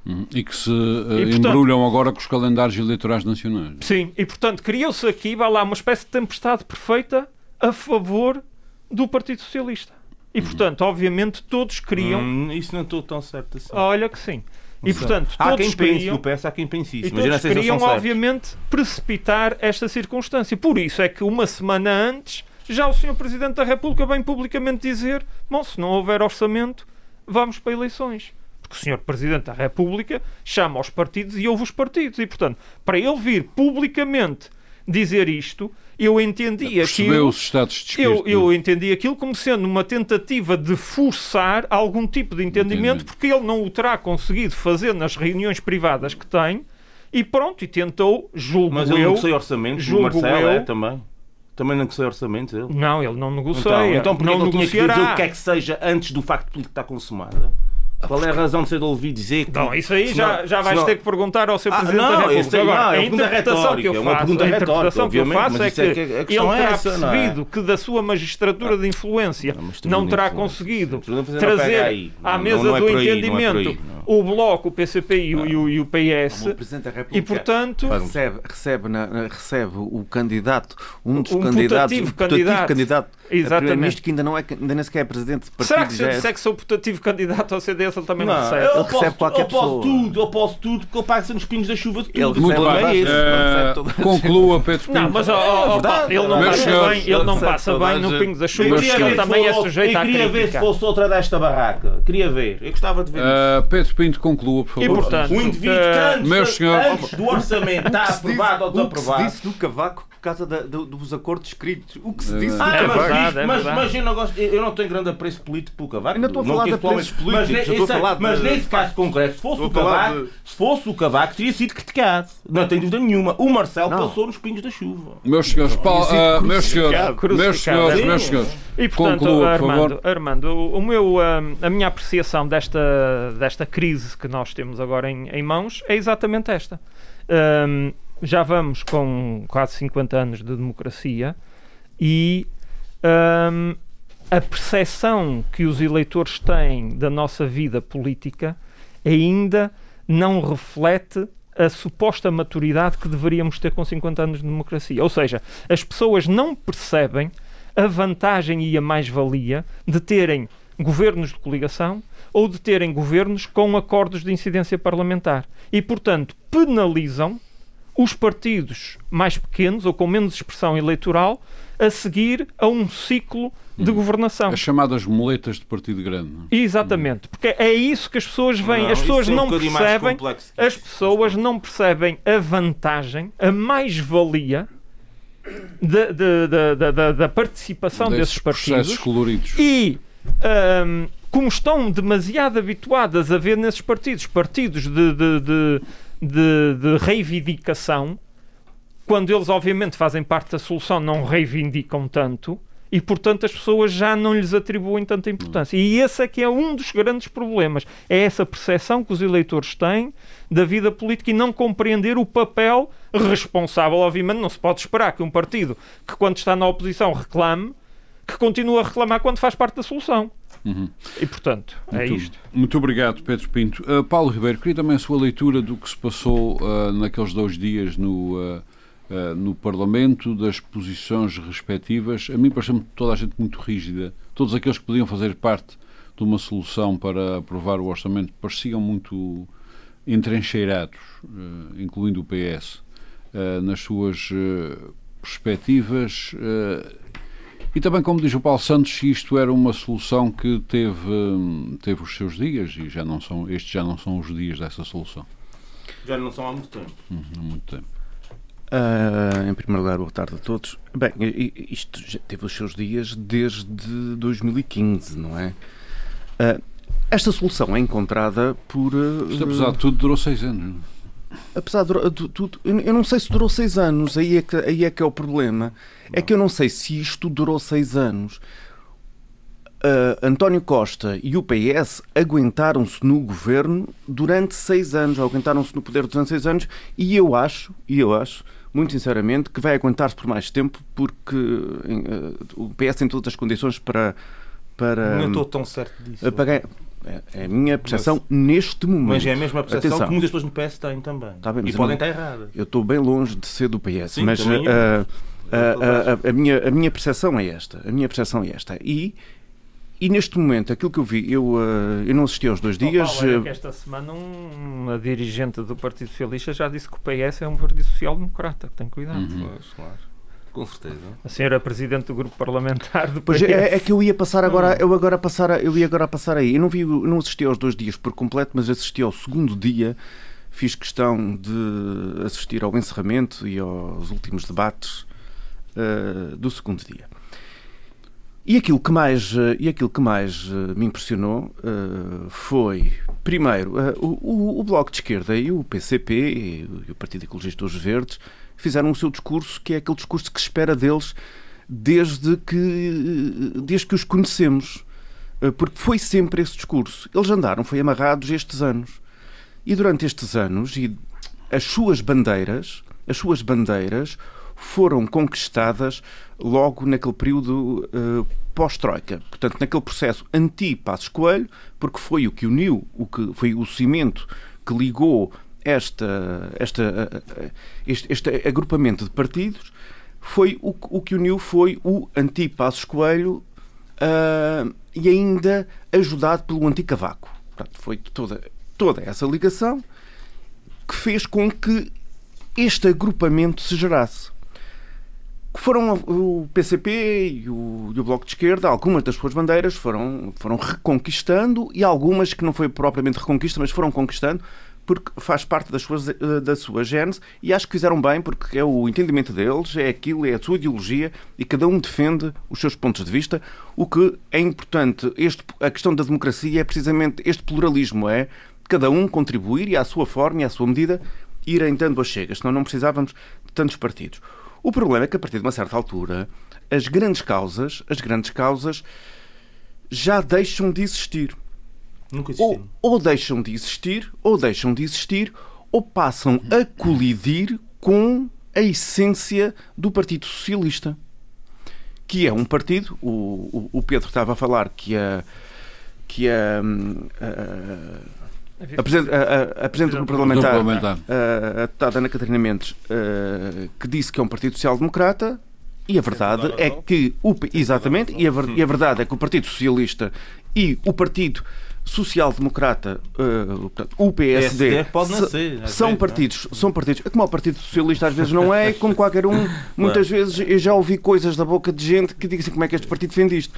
Uhum. E que se ah, E, portanto- embrulham agora com os calendários eleitorais nacionais. Sim, e portanto criou-se aqui, vai lá, uma espécie de tempestade perfeita a favor do Partido Socialista. E portanto, obviamente, todos queriam. Hum, isso não estou tão certo assim. Olha que sim. E portanto, há todos quem pense queriam. no PS, há quem pense isso. E Mas todos queriam, certos. obviamente, precipitar esta circunstância. Por isso é que uma semana antes, já o Sr. Presidente da República vem publicamente dizer: bom, se não houver orçamento, vamos para eleições. Porque o Sr. Presidente da República chama aos partidos e ouve os partidos. E, portanto, para ele vir publicamente dizer isto, eu entendi Percebeu aquilo. os estados de Eu, espírito. eu entendi aquilo como sendo uma tentativa de forçar algum tipo de entendimento, Entendi. porque ele não o terá conseguido fazer nas reuniões privadas que tem, e pronto, e tentou, julgo Mas ele eu. não negocia orçamento, o julgo Marcelo eu- é também. Também não negocia orçamento ele. Não, ele não negocia. Então, então porquê não que ele tinha que dizer negociará. o que é que seja antes do facto político estar consumado? Qual é a razão de ser de ouvir dizer que. Não, isso aí se já, já vais se não- ter que perguntar ao Sr. Ah, Presidente não, da República. esse aí Agora, não, é a interpretação que eu é uma faço, pergunta a interpretação que eu faço é isso é que, que ele é terá essa, é? percebido que da sua magistratura de influência Não, não terá influência. conseguido trazer à mesa é do é entendimento. O Bloco, o PCP e o, e o- e o PS. O Presidente da República E, portanto, recebe, recebe, na- recebe o candidato, um dos Um candidatos, putativo um putativo candidato. candidato, Exatamente. que ainda, não é, ainda nem sequer é presidente de partido. será que se eu é- disser que sou putativo candidato ao CDS, ele também não, Não, recebe? eu Ele posso, recebe qualquer eu posso tudo, eu posso tudo, porque ele paga-se nos pinhos da chuva de tudo. Ele O Muito bem. é toda a conclua, Pedro Pinto. Não, mas ó, ele não passa senhores, bem, ele não passa bem no. Pingo da Eu Chuva, porque ele também é sujeito eu à queria ver se crítica. fosse outra desta barraca. Queria ver. Eu gostava de ver isso. Ah, Pedro Pinto, conclua, por E favor. portanto, O indivíduo que eh, antes, meus senhores- antes do orçamento está aprovado ou O que se desaprovado. disse do Cavaco por causa da- do- dos acordos escritos. O que se disse Ah, É mas, verdade, isto- é mas, mas eu, não gosto, eu não tenho grande apreço político pelo Cavaco. Ainda estou a falar de apreços políticos, Mas, estou a falar de- mas nesse caso concreto, se fosse o Cavaco, de- se fosse o Cavaco, teria sido criticado. Não tenho dúvida nenhuma. O Marcelo Não. passou nos pingos da chuva. Meus senhores, ah, meus senhores, meus senhores, meus senhores, E portanto, conclua, por Armando, favor. Armando o, meu, a minha apreciação desta, desta crise que nós temos agora em, em mãos é exatamente esta. Hum, já vamos com quase 50 anos de democracia e hum, a percepção que os eleitores têm da nossa vida política ainda não reflete a suposta maturidade que deveríamos ter com 50 anos de democracia. Ou seja, as pessoas não percebem a vantagem e a mais-valia de terem governos de coligação ou de terem governos com acordos de incidência parlamentar. E, portanto, penalizam os partidos mais pequenos ou com menos expressão eleitoral a seguir a um ciclo de governação. As chamadas muletas de partido grande. não é? Exatamente, porque é isso que as pessoas veem. Não, as pessoas é um não percebem, as pessoas não percebem a vantagem, a mais-valia da, da- da- da- participação desses processos partidos coloridos. e ahm, como estão demasiado habituadas a ver nesses partidos partidos de, de- de- de- de reivindicação, quando eles obviamente fazem parte da solução, não reivindicam tanto. E, portanto, as pessoas já não lhes atribuem tanta importância. E esse é que é um dos grandes problemas. É essa percepção que os eleitores têm da vida política e não compreender o papel responsável. Obviamente, não se pode esperar que um partido que, quando está na oposição, reclame, que continue a reclamar quando faz parte da solução. E, portanto, é Muito- isto. Muito obrigado, Pedro Pinto. Uh, Paulo Ribeiro, queria também a sua leitura do que se passou uh, naqueles dois dias no, uh, uh, no Parlamento, das posições respectivas. A mim pareceu-me toda a gente muito rígida. Todos aqueles que podiam fazer parte de uma solução para aprovar o orçamento pareciam muito entrencheirados, uh, incluindo o PS, uh, nas suas perspectivas. Uh, e também, como diz o Paulo Santos, isto era uma solução que teve, hum, teve os seus dias e já não são, estes já não são os dias dessa solução. Já não são há muito tempo. Hum, Há muito tempo. Ah, em primeiro lugar, boa tarde a todos. Bem, isto já teve os seus dias desde 2015, não é? Ah, esta solução é encontrada por. ah, Isto, apesar de tudo, durou seis anos. Apesar de dura- tu- tu- eu não sei se durou seis anos, aí é, que, aí é que é o problema. É que eu não sei se isto durou seis anos. Ah, António Costa e o PS aguentaram-se no governo durante seis anos, aguentaram-se no poder durante seis anos, e eu acho, e eu acho, muito sinceramente, que vai aguentar-se por mais tempo, porque ah, o PS tem todas as condições para. para Não estou tão certo disso. para é, é a minha percepção neste momento. Mas é a mesma percepção Atenção. que muitas pessoas no PS têm também. Tá bem, e mas podem não- estar erradas. Eu estou bem longe de ser do PS, Sim, mas ah, ah, ah, a, a minha, a minha percepção é esta. A minha percepção é esta. E, e neste momento, aquilo que eu vi, eu, ah, eu não assisti aos dois dias. Oh, Paulo, olha ah, que esta semana um- uma dirigente do Partido Socialista já disse que o PS é um partido social-democrata. Tem cuidado. Uhum. Pois, claro. Com certeza. A senhora Presidente do Grupo Parlamentar do Pois PS. é, é que eu ia passar agora, eu agora passar, eu ia agora passar aí. Eu não vi, não assisti aos dois dias por completo, mas assisti ao segundo dia. Fiz questão de assistir ao encerramento e aos últimos debates eh, do segundo dia. E aquilo que mais, eh, e aquilo que mais eh, me impressionou eh, foi, primeiro, eh, o, o- o Bloco de Esquerda e o PCP e o- e o Partido Ecologista dos Verdes fizeram o seu discurso, que é aquele discurso que se espera deles desde que, desde que os conhecemos. Eh, Porque foi sempre esse discurso. Eles andaram, foi amarrados estes anos. E durante estes anos, e as suas bandeiras, as suas bandeiras foram conquistadas logo naquele período eh, pós-Troika. Portanto, naquele processo anti-Passos Coelho, porque foi o que uniu, o que foi o cimento que ligou esta, esta, este, este agrupamento de partidos, foi o, o que uniu foi o anti-Passos Coelho ah, e ainda ajudado pelo anti-Cavaco. Foi toda, toda essa ligação que fez com que este agrupamento se gerasse. Foram o PCP e o, e o Bloco de Esquerda, algumas das suas bandeiras foram, foram reconquistando e algumas que não foi propriamente reconquista, mas foram conquistando porque faz parte das suas, eh, da sua gênese e acho que fizeram bem porque é o entendimento deles, é aquilo, é a sua ideologia e cada um defende os seus pontos de vista. O que é importante, este, a questão da democracia é precisamente este pluralismo, é cada um contribuir e à sua forma e à sua medida irem dando as chegas, senão não precisávamos de tantos partidos. O problema é que a partir de uma certa altura as grandes causas, as grandes causas já deixam de existir. Nunca Ou, existiram. ou deixam de existir, ou deixam de existir, ou passam a colidir com a essência do Partido Socialista. Que é um partido, o, o, o Pedro estava a falar que a, que a, hum, a, a, Presidente- a, a- Presidente do Parlamentar, Parlamentar. a, a deputada Ana Catarina Mendes, eh, que disse que é um Partido Social-Democrata, e a verdade é que o, exatamente, e a, e a verdade é que o Partido Socialista e o Partido social-democrata, uh, o PSD, PSD pode não ser, às são vezes, partidos, são partidos, é como o Partido Socialista às vezes não é, como qualquer um, [laughs] muitas vezes eu já ouvi coisas da boca de gente que diz assim, como é que este partido defende isto,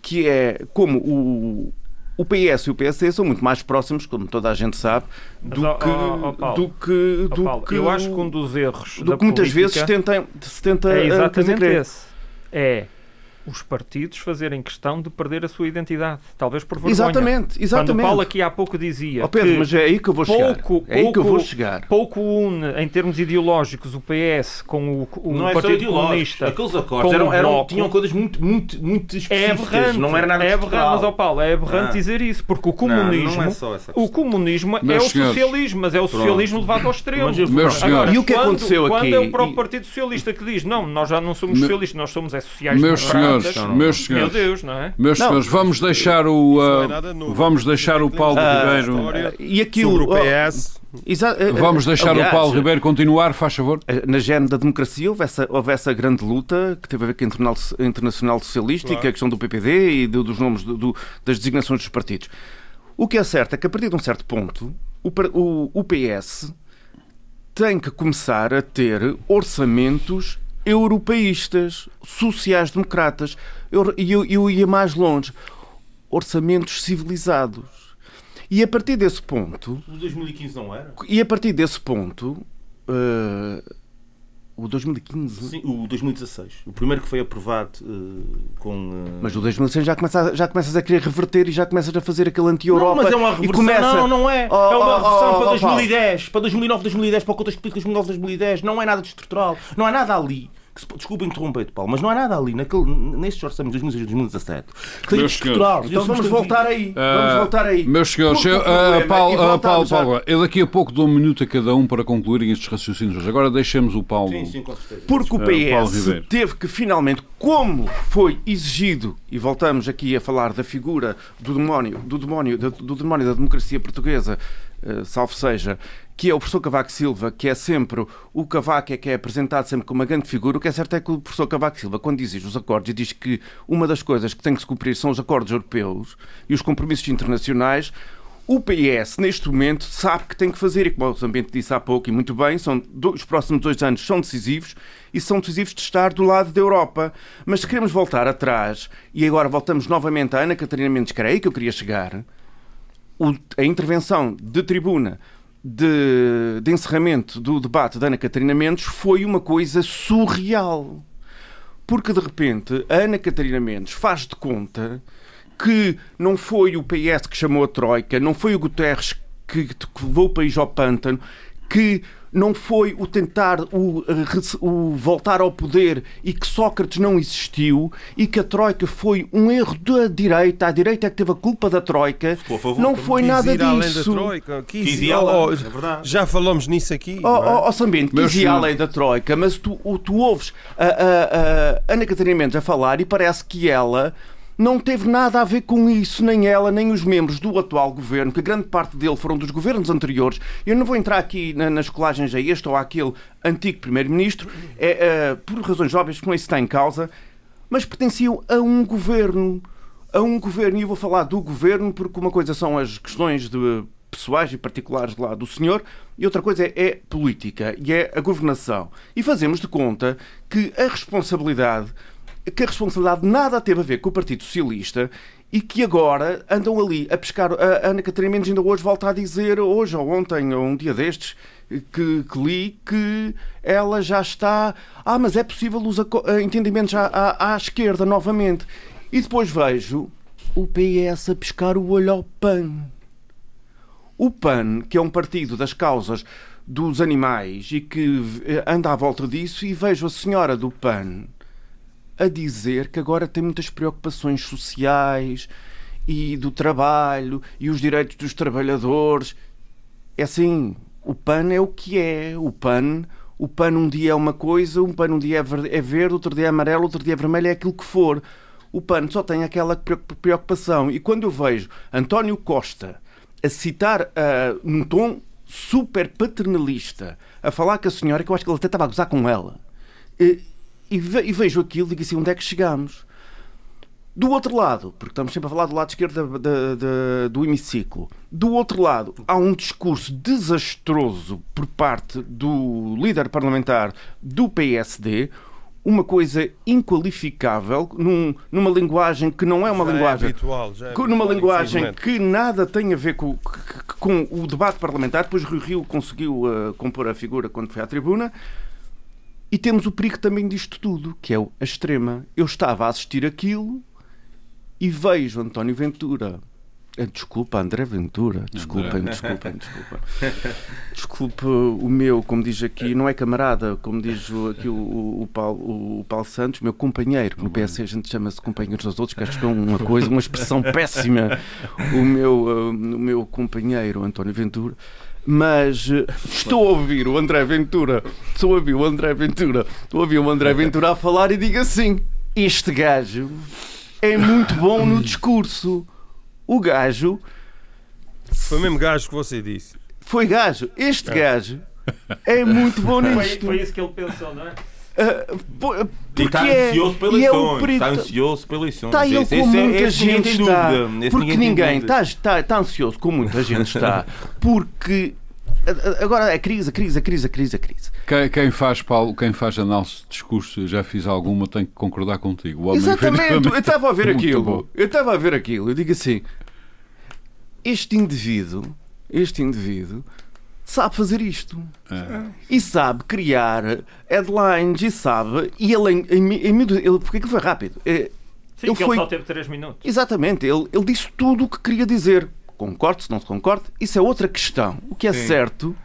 que é como o o PS e o PSD são muito mais próximos, como toda a gente sabe, do Mas, que, ó, ó, Paulo, do que, do Paulo, que eu acho que um dos erros do que muitas vezes se tenta, se tenta é fazer exatamente esse. É os partidos fazerem questão de perder a sua identidade, talvez por vergonha. Exatamente, Quando o exatamente. Paulo aqui há pouco dizia Ó Pedro, que mas é aí que eu vou chegar. pouco, é aí que eu vou pouco- chegar. pouco une em termos ideológicos o PS com o, o Não é só Partido ideológico. Comunista. Aqueles acordos com eram, eram- Bloco. tinham coisas muito, muito, muito É específicas. aberrante, não era nada é aberrante, mas ó Paulo, é aberrante Ah. dizer isso, porque o Não, comunismo, não é só essa o comunismo é o senhores. socialismo, mas é o socialismo levado ao extremo. Mas eu- Meus Agora, senhores. E o que quando, aconteceu quando aqui- é o próprio e- Partido Socialista que diz, não, nós já não somos Me- socialistas, nós somos é sociais Meus senhores, democratas. meus Meu senhores, Deus, não é? meus Não. senhores, vamos deixar o é uh, vamos deixar o Paulo Ah, Ribeiro história E sobre o oh, PS. eh, vamos deixar aliás, o Paulo Ribeiro continuar, faz favor. eh, Na gene da democracia houve essa, houve essa grande luta que teve a ver com a Internacional, Socialista e Claro. com a questão do PPD e do- dos nomes do- do- das designações dos partidos. O que é certo é que a partir de um certo ponto o, o- o PS tem que começar a ter orçamentos europeístas, sociais-democratas. Eu, e eu, eu ia mais longe. Orçamentos civilizados. E a partir desse ponto, O 2015 não era? e a partir desse ponto, eh, o 2015. Sim, o 2016. O primeiro que foi aprovado eh, com. eh, Mas o 2016 já, começa, já começas a querer reverter e já começas a fazer aquele anti-Europa. Mas é uma reversão. começa... Não, não é. Oh, é uma oh, reversão oh, para oh, 2010, para 2009, 2010, para o contexto político 2009, 2010. Não é nada de estrutural. Não há nada ali. Que se, desculpa interromper, Paulo, mas não há nada ali naquele, nestes orçamentos de 2016 2017 que seja estrutural. Então vamos voltar aí. Ah, vamos voltar aí. Meus senhores, Porque o eu, problema- Paulo, voltamos Paulo, já- Paulo, eu daqui a pouco dou um minuto a cada um para concluírem estes raciocínios. Agora deixemos o Paulo. Sim, sim, com certeza. Porque o PS teve que finalmente, como foi exigido, e voltamos aqui a falar da figura do demónio, do demónio, do, do demónio da democracia portuguesa, salvo seja, que é o professor Cavaco Silva, que é sempre o Cavaco é que é apresentado sempre como uma grande figura. O que é certo é que o professor Cavaco Silva, quando exige os acordos e diz que uma das coisas que tem que se cumprir são os acordos europeus e os compromissos internacionais, o PS, neste momento, sabe que tem que fazer, e como o Zambiente disse há pouco, e muito bem, são do- os próximos dois anos são decisivos, e são decisivos de estar do lado da Europa. Mas se queremos voltar atrás, e agora voltamos novamente à Ana Catarina Mendes, que que eu queria chegar, o- a intervenção de tribuna de, de encerramento do debate da Ana Catarina Mendes foi uma coisa surreal. Porque de repente a Ana Catarina Mendes faz de conta que não foi o PS que chamou a Troika, não foi o Guterres que, que levou o país ao pântano, que não foi o tentar o, o voltar ao poder e que Sócrates não existiu e que a Troika foi um erro da direita, a direita é que teve a culpa da Troika, a favor não foi Quis nada ir além da disso. Troika. Quis, Quis ir- oh, além, oh, é verdade. Já falamos nisso aqui. Oh, não é? oh, oh Sambento, quis ir além da Troika, mas tu, o- tu ouves a, a- a Ana Catarina Mendes a falar e parece que ela não teve nada a ver com isso, nem ela, nem os membros do atual governo, que grande parte dele foram dos governos anteriores. Eu não vou entrar aqui na- nas colagens a este ou àquele antigo primeiro-ministro, é, é, por razões óbvias que não isso está em causa, mas pertenciam a um governo. A um governo, e eu vou falar do governo porque uma coisa são as questões de pessoais e particulares lá do senhor e outra coisa é, é política e é a governação. E fazemos de conta que a responsabilidade que a responsabilidade nada teve a ver com o Partido Socialista e que agora andam ali a pescar. A Ana Catarina Mendes ainda hoje volta a dizer, hoje ou ontem, ou um dia destes, que, que li que ela já está. Ah, mas é possível os eh, entendimentos à, à, à esquerda novamente. E depois vejo o PS a pescar o olho ao PAN. O PAN, que é um partido das causas dos animais e que eh, anda à volta disso, e vejo a senhora do PAN a dizer que agora tem muitas preocupações sociais e do trabalho e os direitos dos trabalhadores. É assim, o PAN é o que é. O PAN, o PAN um dia é uma coisa, um PAN um dia é é verde, outro dia é amarelo, outro dia é vermelho, é aquilo que for. O PAN só tem aquela preocup- preocupação. E quando eu vejo António Costa a citar ah, num tom super paternalista, a falar com a senhora, que eu acho que ele até estava a gozar com ela, e, e ve- vejo aquilo e digo assim: onde é que chegamos? Do outro lado, porque estamos sempre a falar do lado esquerdo da- da- da- do hemiciclo, do outro lado há um discurso desastroso por parte do líder parlamentar do PSD, uma coisa inqualificável, num- numa linguagem que não é uma Já é linguagem habitual, já é com- numa habitual, linguagem que nada tem a ver com, com o debate parlamentar. Depois Rui Rio conseguiu uh, compor a figura quando foi à tribuna. E temos o perigo também disto tudo, que é o- a extrema. Eu estava a assistir aquilo e vejo António Ventura. Eh, Desculpa, André Ventura. Desculpem, desculpem, desculpa. [laughs] Desculpe o meu, como diz aqui, não é camarada, como diz aqui o, o, o Paulo, o Paulo Santos, meu companheiro. No PSD a gente chama-se companheiros dos outros, que acho que é uma coisa, uma expressão péssima. O meu, uh, o meu companheiro, António Ventura. Mas eh, estou a ouvir o André Ventura, estou a ouvir o André Ventura, estou a ouvir o André Ventura a falar e digo assim: este gajo é muito bom no discurso. O gajo Foi o mesmo gajo que você disse. foi gajo. Este gajo é muito bom Foi, nisto. foi isso que ele pensou, não é? Porque está é, ansioso para e é o eleições. perito- Está ansioso para eleições. Está ele Esse- como esse é- muita esse ninguém gente está. dúvida. Porque ninguém está, está, está ansioso, como muita gente está. [laughs] Porque agora é crise, a crise, a crise, a crise, crise. Quem, quem faz, Paulo, quem faz análise de discurso, já fiz alguma, tem que concordar contigo. O homem Exatamente, eu estava a ver [laughs] aquilo. bom. Eu estava a ver aquilo. Eu digo assim: este indivíduo, este indivíduo, sabe fazer isto. É. E sabe criar headlines e sabe. E ele, em, em, em, ele porque aquilo foi rápido. É, Sim, Ele foi- ele só teve 3 minutos. Exatamente, ele, ele disse tudo o que queria dizer. Concorde, se não se concorde, isso é outra questão. O que é Sim. certo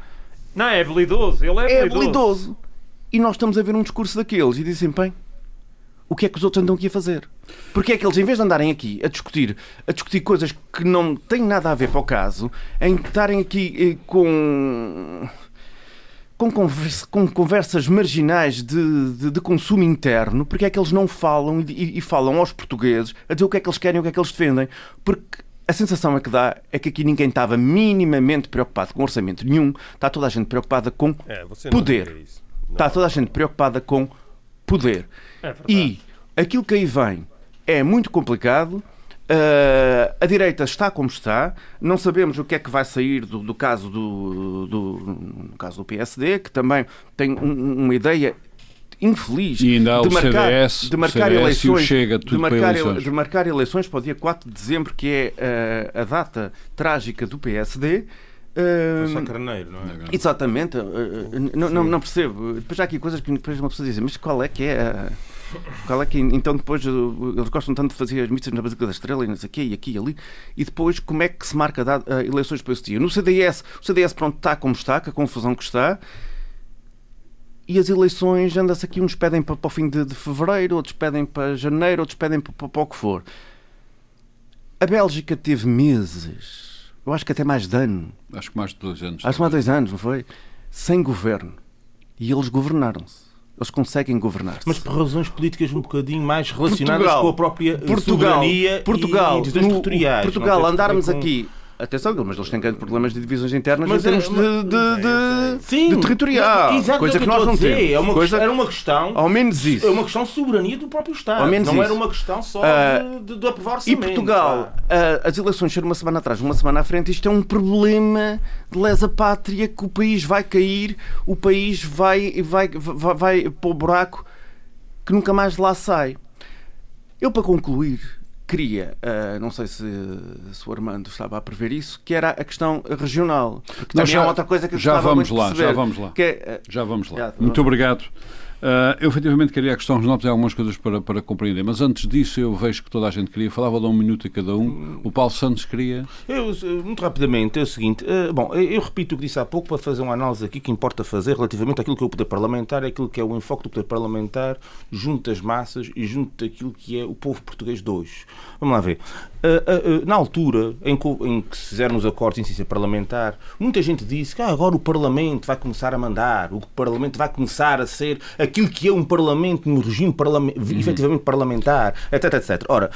Não, é habilidoso. Ele é, é habilidoso. habilidoso. E nós estamos a ver um discurso daqueles e dizem, bem, o que é que os outros andam aqui a fazer? Porque é que eles, em vez de andarem aqui a discutir, a discutir coisas que não têm nada a ver para o caso, em estarem aqui eh, com. Com, conversa- com conversas marginais de, de- de consumo interno, porque é que eles não falam e, e- falam aos portugueses a dizer o que é que eles querem e o que é que eles defendem? Porque a sensação é que dá é que aqui ninguém estava minimamente preocupado com orçamento nenhum, está toda a gente preocupada com É, Poder. Está toda a gente preocupada com poder. É. E aquilo que aí vem é muito complicado. Uh, a direita está como está. Não sabemos o que é que vai sair do, do caso do, do- caso do PSD, que também tem um- uma ideia infeliz E ainda há de marcar, CDS, de marcar CDS eleições, Chega, de marcar, ele- eleições. de marcar eleições para o dia 4 de dezembro, que é uh, a data trágica do PSD. Uh, carneiro, não é? Exatamente, uh, uh, não, não, não percebo. Depois há aqui coisas que depois uma pessoa diz, mas qual é que é a- Qual é que então depois eles gostam tanto de fazer as missas na Basílica da Estrela e não sei o quê, e aqui e ali, e depois como é que se marca da- uh, eleições para esse dia? No CDS, o CDS pronto está como está, com a confusão que está, e as eleições anda-se aqui, uns pedem para, para o fim de, de fevereiro, outros pedem para janeiro, outros pedem para, para, para o que for. A Bélgica teve meses, eu acho que até mais de ano, Acho que mais de dois anos. Acho que há dois anos, não foi? Sem governo. E eles governaram-se. Eles conseguem governar-se. Mas por razões políticas um bocadinho mais relacionadas Portugal. com a própria Portugal, soberania Portugal, e decisões no- Portugal, andarmos com- aqui. Atenção, mas eles têm grandes problemas de divisões internas Mas em é- termos de, mas- de, de- Sim, de territorial. Exato, coisa é que eu nós não dizer. temos. É uma, Coisa- era uma questão. Ao menos isso. É uma questão de soberania do próprio Estado. Não isso. era uma questão só Ah, de, de, de aprovar E. Portugal, ah, as eleições ser uma semana atrás, uma semana à frente, isto é um problema de lesa pátria que o país vai cair, o país vai, vai, vai, vai para o buraco que nunca mais de lá sai. Eu, para concluir, queria, ah, não sei se, se o Armando estava a prever isso, que era a questão regional. Nós também já- é outra coisa que eu já vamos lá, perceber, já vamos lá. que é, ah, Já vamos lá. Já, tá Muito obrigado. Ah, eu efetivamente queria a questão regional, tem algumas coisas para, para compreender, mas antes disso eu vejo que toda a gente queria, falava de um minuto a cada um. O Paulo Santos queria. Eu, eh, muito rapidamente, é o seguinte. eh, Bom, eu eu repito o que disse há pouco para fazer uma análise aqui que importa fazer relativamente àquilo que é o poder parlamentar, aquilo que é o enfoque do poder parlamentar junto das massas e junto daquilo que é o povo português de hoje. Vamos lá ver. Eh, eh, eh, Na altura em que, em que se fizeram os acordos em ciência parlamentar, muita gente disse que ah, agora o Parlamento vai começar a mandar, o Parlamento vai começar a ser aquilo que é um Parlamento no regime Uhum. efetivamente parlamentar, etc, etc. Ora,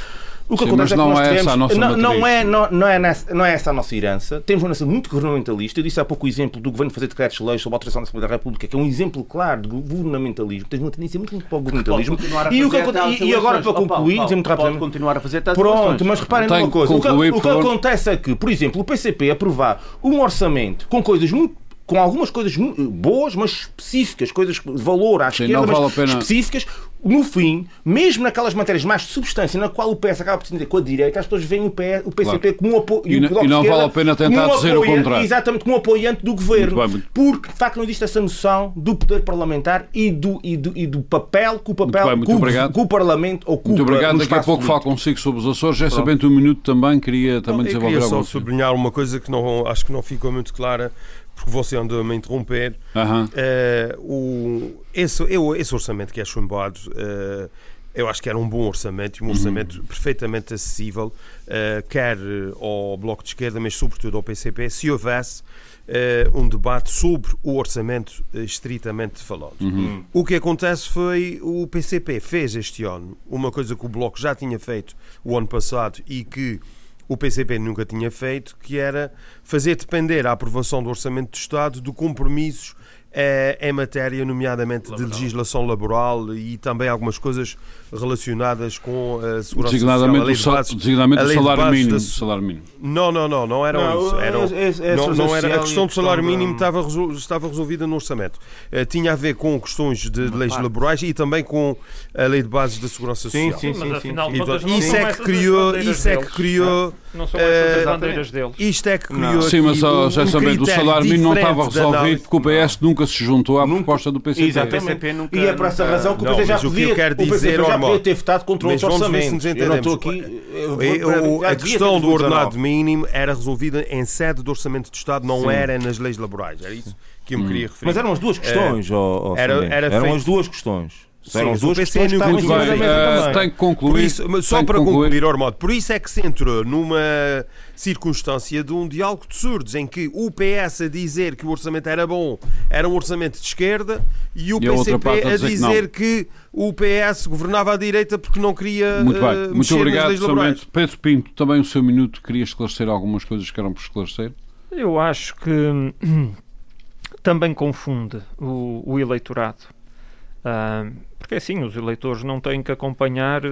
o que Sim, acontece é que não nós é temos, nossa não, não é, não, não, é nessa, não é essa a nossa herança. Temos uma herança muito governamentalista. Eu disse há pouco o exemplo do governo fazer decretos-leis sobre a alteração da Assembleia da República, que é um exemplo claro de governamentalismo. Tens uma tendência muito, muito para o governamentalismo. E, o que aconte- e agora, para concluir, dizer muito rapidamente. continuar a fazer Pronto, mas reparem numa coisa. O que, concluir, o que acontece é que, por exemplo, o PCP aprovar um orçamento com coisas muito com algumas coisas boas, mas específicas, coisas de valor à Sim, esquerda, não vale mas a pena- específicas, no fim, mesmo naquelas matérias mais de substância, na qual o PS acaba por se entender com a direita, as pessoas veem o, PS, o PCP como um apoio. E não- e não vale a pena tentar um dizer o contrário. Exatamente, como um apoiante do governo. Muito bem, muito- Porque, de facto, não existe essa noção do poder parlamentar e do, e do, e do papel que o papel bem, muito que, o, obrigado. que o Parlamento ocupa Muito obrigado. Daqui a pouco falo político. consigo sobre os Açores. Já sabendo um minuto também, queria também Eu desenvolver queria só sublinhar uma coisa que não, acho que não ficou muito clara, porque você andou a me interromper. Eh, o, esse, eu- esse orçamento que é chumbado, eh, eu acho que era um bom orçamento, e um orçamento perfeitamente acessível, eh, quer ao Bloco de Esquerda, mas sobretudo ao PCP, se houvesse um debate sobre o orçamento estritamente falando. O que acontece foi o PCP fez este ano uma coisa que o Bloco já tinha feito o ano passado e que o PCP nunca tinha feito, que era fazer depender a aprovação do Orçamento do Estado de compromissos em matéria, nomeadamente de legislação laboral e também algumas coisas relacionadas com a segurança social, a Designadamente, sal- bases- designadamente a o salário mínimo. da- salário mínimo. Não, não, não, não eram Não, isso. Esse- esse- esse não, não social era, a questão do salário mínimo estava, resol- estava resolvida no orçamento. Eh, tinha a ver com questões de leis laborais e também com a lei de bases da segurança Sim, social. sim, Mas sim, afinal sim. de E, contas, não isso é que criou, isso é que deles. criou, Não são essas Eh, as bandeiras deles. isto é que criou Sim, mas ó, um- já um sabendo, o salário mínimo não estava resolvido porque o PS nunca se juntou à Nunca- proposta do PCP. Exatamente. PCP nunca- e é por essa razão que o Não, PC já mas o que podia, eu quero o PCP dizer, já podia ter votado contra outros orçamentos. Eu não estou aqui... a questão do 2019. ordenado mínimo era resolvida em sede do Orçamento de Estado, não era nas leis laborais. Era isso que eu me queria referir. Mas eram as duas questões, ó, ó, era- eram as duas questões. Eram mas as duas o PC questões que nunca estavam em Muito bem, tem que Por concluir. isso, mas só para concluir. concluir, Ormodo, por isso é que se entrou numa circunstância de um diálogo de surdos em que o PS a dizer que o orçamento era bom era um orçamento de esquerda e o E PCP a a dizer que dizer que, o PS governava à direita porque não queria Muito bem, eh, muito obrigado. Somente. Pedro Pinto, também o seu minuto queria esclarecer algumas coisas que eram por esclarecer. Eu acho que [clears throat] também confunde o, o eleitorado. Porque assim, os eleitores não têm que acompanhar eh,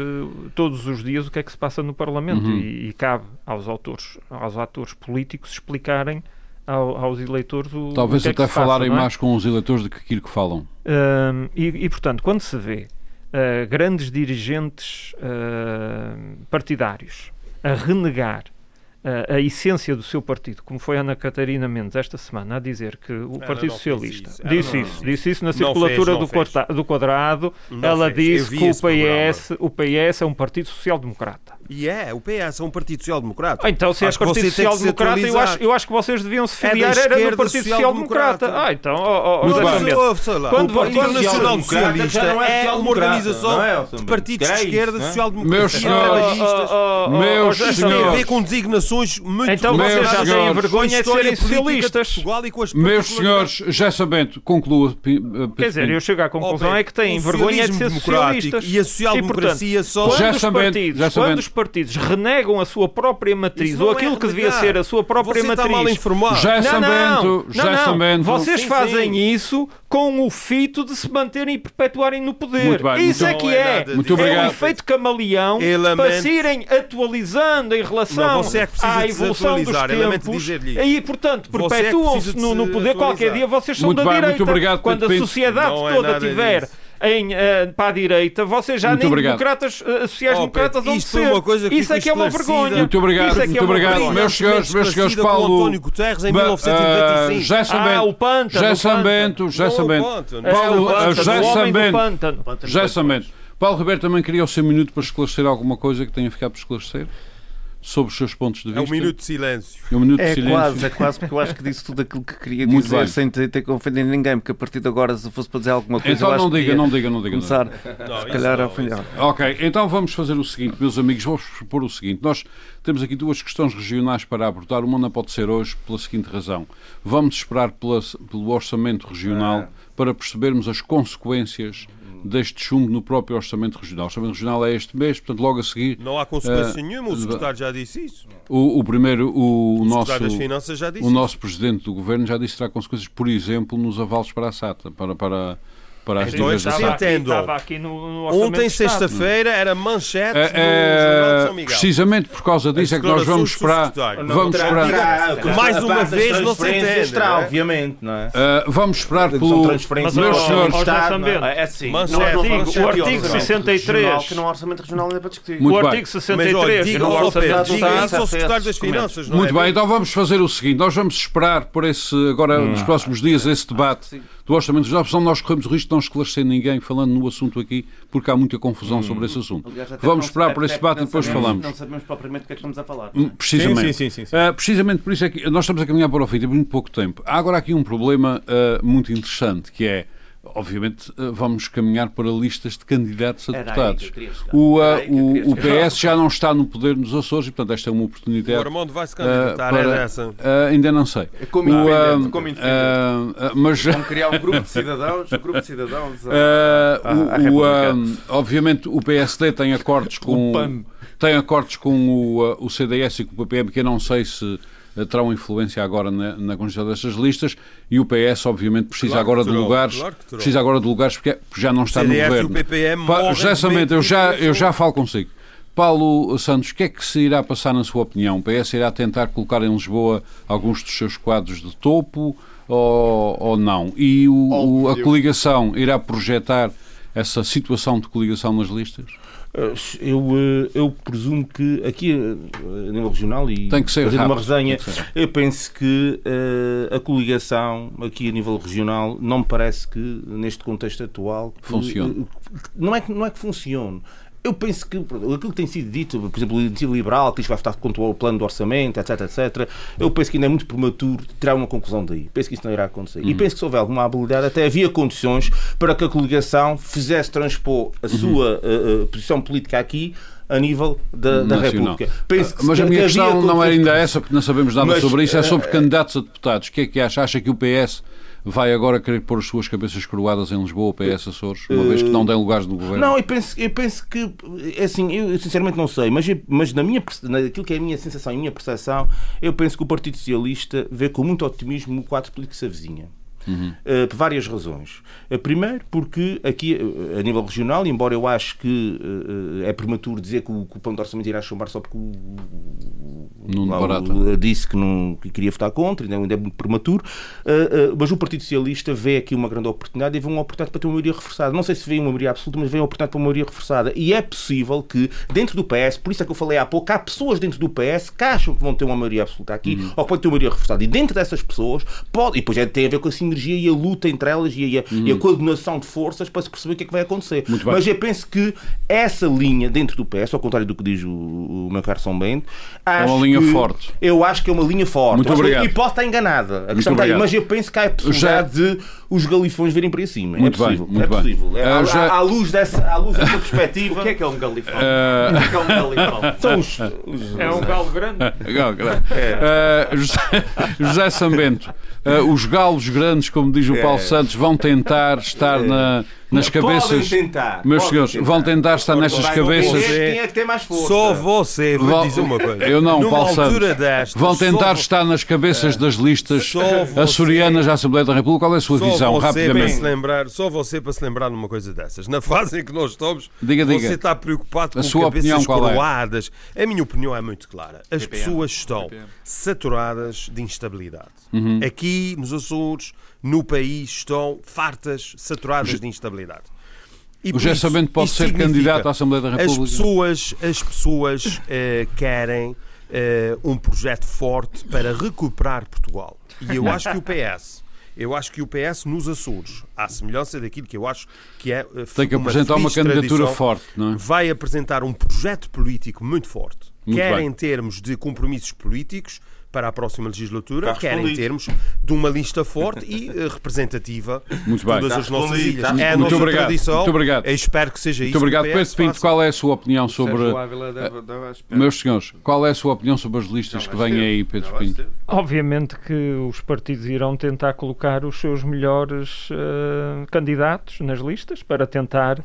todos os dias o que é que se passa no Parlamento Uhum. e, e cabe aos autores, aos atores políticos explicarem ao- aos eleitores o, Talvez o que é que até se passa, falarem não é? mais com os eleitores do que aquilo que falam. Hum, e, e, portanto, quando se vê uh, grandes dirigentes uh, partidários a renegar uh, a essência do seu partido, como foi Ana Catarina Mendes esta semana, a dizer que o Ela Partido Socialista isso. Disse não isso, disse isso na circulatura fez, do, quadra- do quadrado. Não ela fez. Disse que o. PS, o PS é um partido social-democrata. E é, o PS é um partido social-democrata. Ah, Então, se é que Partido Social-Democrata, eu acho, eu acho que vocês deviam se É filiar era do esquerda Partido social-democrata. Social-Democrata. Ah, então, ó, ó, Muito bem. Lá. Quando- o Partido quando- Nacional Social-Democrata Socialista já não é é uma social-democrata, organização é, de partidos é de esquerda, é? social-democracia, Meus senhores-. Oh, oh, oh, oh, tem a ver com designações muito Então Meus vocês já têm senhores, vergonha de serem de socialistas. Portugal e com as Meus senhores, já sabendo, Pedro Quer dizer, eu chego à conclusão Ó, é que têm vergonha de ser socialistas. e a social-democracia só- quando, Já os sabendo, partidos, já sabendo. quando os partidos renegam a sua própria matriz, ou é aquilo que devia ser a sua própria Você matriz... está mal informado. Já não, sabendo, não, já sabendo. Vocês Sim, fazem sim. isso com o fito de se manterem e perpetuarem no poder. Muito bem, isso muito é que é é. Muito é o efeito camaleão para se irem atualizando em relação Não, você é à evolução dos lamento tempos. E, portanto, é perpetuam-se no, no poder. Qualquer dia vocês são Muito da bem, direita. muito obrigado, Quando a sociedade é toda tiver em, eh, para a direita, vocês já Muito nem obrigado. democratas, eh, sociais-democratas Oh, isto ser. uma coisa que Isso é que é uma vergonha. Muito obrigado, é muito é uma obrigado. vergonha. Meus senhores, meus senhores, Paulo. António Guterres em Ba- 1995. ah. Ah, o pântano. É, Paulo. Paulo Ribeiro também queria o seu minuto para esclarecer alguma coisa que tenha ficado por esclarecer sobre os seus pontos de É vista. um minuto de silêncio. É um minuto de É silêncio. quase, é quase, porque eu acho que disse tudo aquilo que queria Muito dizer bem. sem ter, ter que ofender ninguém, porque a partir de agora, se fosse para dizer alguma coisa, Então eu acho não diga, não diga, não diga. não começar, diga. Não, se calhar, a não, ofender. isso Ok, então vamos fazer o seguinte, meus amigos, vamos propor o seguinte. Nós temos aqui duas questões regionais para abordar. Uma não pode ser hoje, pela seguinte razão. Vamos esperar pela- pelo orçamento regional para percebermos as consequências deste chumbo no próprio Orçamento Regional. O Orçamento Regional é este mês, portanto, logo a seguir, Não há consequência Eh, nenhuma, o secretário já disse isso. o, o primeiro, o, O nosso, secretário das Finanças já disse o isso. nosso Presidente do Governo já disse que terá consequências, por exemplo, nos avalos para a SATA, para, para, para as Então, dívidas da sim entendo. Estava aqui no, no Orçamento Ontem, sexta-feira, era manchete do Jornal de é, São Miguel. precisamente por causa disso é que nós vamos esperar. Vamos esperar. Que mais uma vez não se entende, não é? obviamente, não é? Ah, vamos esperar pelo. transferências Mas, Meus ó, senhores, não é? Assim. Manchete, não o não artigo, não o é- artigo não é- 63. Regional, que no Orçamento Regional ainda para discutir. Muito o artigo Mas olha, 63, diga, ao secretário das. Finanças, não Muito bem, então vamos fazer o seguinte: nós vamos esperar por esse, agora nos próximos dias, esse debate do Orçamento senão nós corremos o risco de não esclarecer ninguém falando no assunto aqui, porque há muita confusão sobre esse assunto. Aliás, Vamos esperar por esse debate e depois sabemos- falamos. Não sabemos propriamente do que é que estamos a falar. Hum, Precisamente. Sim, sim, sim, sim. Ah, precisamente por isso é que nós estamos a caminhar para o fim, temos muito pouco tempo. Há agora aqui um problema ah, muito interessante, que é, obviamente, ah, vamos caminhar para listas de candidatos a deputados. O, eu o, o. PS já não está no poder nos Açores e, portanto, esta é uma O oportunidade. Armando vai se ah, candidatar, é para- dessa. ah, ainda não sei. Como O, independente, ah, como independente. ah, ah, mas Vão criar um grupo de cidadãos, um grupo de cidadãos. [laughs] a- o- o, ah, obviamente o PSD [laughs] tem acordos com O PAN. tem acordos com o, o CDS e com o PPM que eu não sei se terão influência agora na, na constituição destas listas e o PS obviamente precisa Claro agora de terão, lugares claro precisa agora de lugares porque porque já não está no CDS e o governo PPM Pa- medo eu já, eu já falo consigo Paulo Santos, o que é que se irá passar na sua opinião? O PS irá tentar colocar em Lisboa alguns dos seus quadros de topo ou, ou não? E o- o- a coligação irá projetar essa situação de coligação nas listas? Eh, Eu, eh, eu presumo que aqui eh, a nível regional e Tem que ser fazendo uma rápido, resenha, que ser eu penso que eh, a coligação aqui a nível regional não me parece que neste contexto atual Funcione. não é que não é que funcione. Eu penso que aquilo que tem sido dito, por exemplo, o Iniciativa Liberal, que isto vai estar contra o plano do orçamento, etc, etc, eu penso que ainda é muito prematuro tirar uma conclusão daí. Penso que isso não irá acontecer. Uhum. E penso que se houver alguma habilidade, até havia condições para que a coligação fizesse transpor a Uhum. sua eh, eh, posição política aqui a nível da, da. República. Penso que- Mas a que minha questão não é condições ainda essa, porque não sabemos nada Mas, sobre isso, é sobre eh, candidatos a deputados. O que é que acha? Acha que o PS vai agora querer pôr as suas cabeças coroadas em Lisboa, PS Açores, uma vez que não tem lugares no governo? Não, eu penso, eu penso que, é assim, eu sinceramente não sei, mas, mas na minha, naquilo que é a minha sensação e a minha percepção, eu penso que o Partido Socialista vê com muito otimismo o quadro político que se avizinha. Eh, por várias razões. Eh, primeiro, porque aqui, eh, a nível regional, embora eu acho que é prematuro dizer que o, que o plano de orçamento irá chumbar só porque o, Nuno disse que, não, que queria votar contra, ainda ainda é muito prematuro, mas o Partido Socialista vê aqui uma grande oportunidade e vê uma oportunidade para ter uma maioria reforçada. Não sei se vê uma maioria absoluta, mas vê uma oportunidade para uma maioria reforçada. E é possível que, dentro do PS, por isso é que eu falei há pouco, há pessoas dentro do PS que acham que vão ter uma maioria absoluta aqui Uhum. ou que podem ter uma maioria reforçada. E dentro dessas pessoas, pode, e depois é, tem a ver com a sinergia e a luta entre elas e a, e a coordenação de forças para se perceber o que é que vai acontecer. Uhum. Mas eu penso que essa linha dentro do PS, ao contrário do que diz o, o meu caro São Bento, É uma linha que- forte. Eu acho que é uma linha forte. Muito obrigado. E pode estar enganada. A questão está aí. obrigado. Mas eu penso que há a possibilidade de os galifões virem para cima. Muito é bem, possível. muito é bem. possível. É, Ah, à, já- à- à luz dessa, à luz dessa perspectiva. [laughs] O que é que é um galifão? Ah, O que é que é um galifão? [laughs] São os, os- É um galo grande. [laughs] Legal, grande. Ah, José, José Sambento, ah, os galos grandes, como diz o Paulo Santos, vão tentar estar na- nas Podem cabeças. tentar, Meus podem senhores, tentar. vão tentar estar nessas Vai cabeças. Quem é que tem mais força? Só você, vou dizer uma coisa. Eu não, Numa Paulo Santos. Vão tentar estar nas cabeças das listas você- açorianas à Assembleia da República. Qual é a sua visão, você rapidamente? se lembrar, só você para se lembrar numa coisa dessas. Na fase em que nós estamos, Diga, você diga. está preocupado A com sua cabeças é? coroadas. A minha opinião é muito clara. As pessoas estão saturadas de instabilidade. Uhum. Aqui nos Açores, no país, estão fartas, saturadas de instabilidade. E O Sambento pode ser candidato à Assembleia da as República. pessoas, as pessoas eh, querem eh, um projeto forte para recuperar Portugal. E eu acho que o PS, eu acho que o PS nos Açores, à semelhança daquilo que eu acho que é eh, Tem que uma apresentar uma candidatura forte, não é? vai apresentar um projeto político muito forte, Muito quer bem. em termos de compromissos políticos, para a próxima legislatura, quer em termos de uma lista forte e eh, representativa Muito de bem. todas as nossas ilhas. É a Muito nossa obrigado, tradição. muito obrigado. Eu espero que seja Muito isso. obrigado. que o Pedro Pinto, qual é a sua opinião sobre. Espera. Meus senhores, qual é a sua opinião sobre as listas que vêm aí, Pedro Pinto? Obviamente que os partidos irão tentar colocar os seus melhores eh, candidatos nas listas para tentar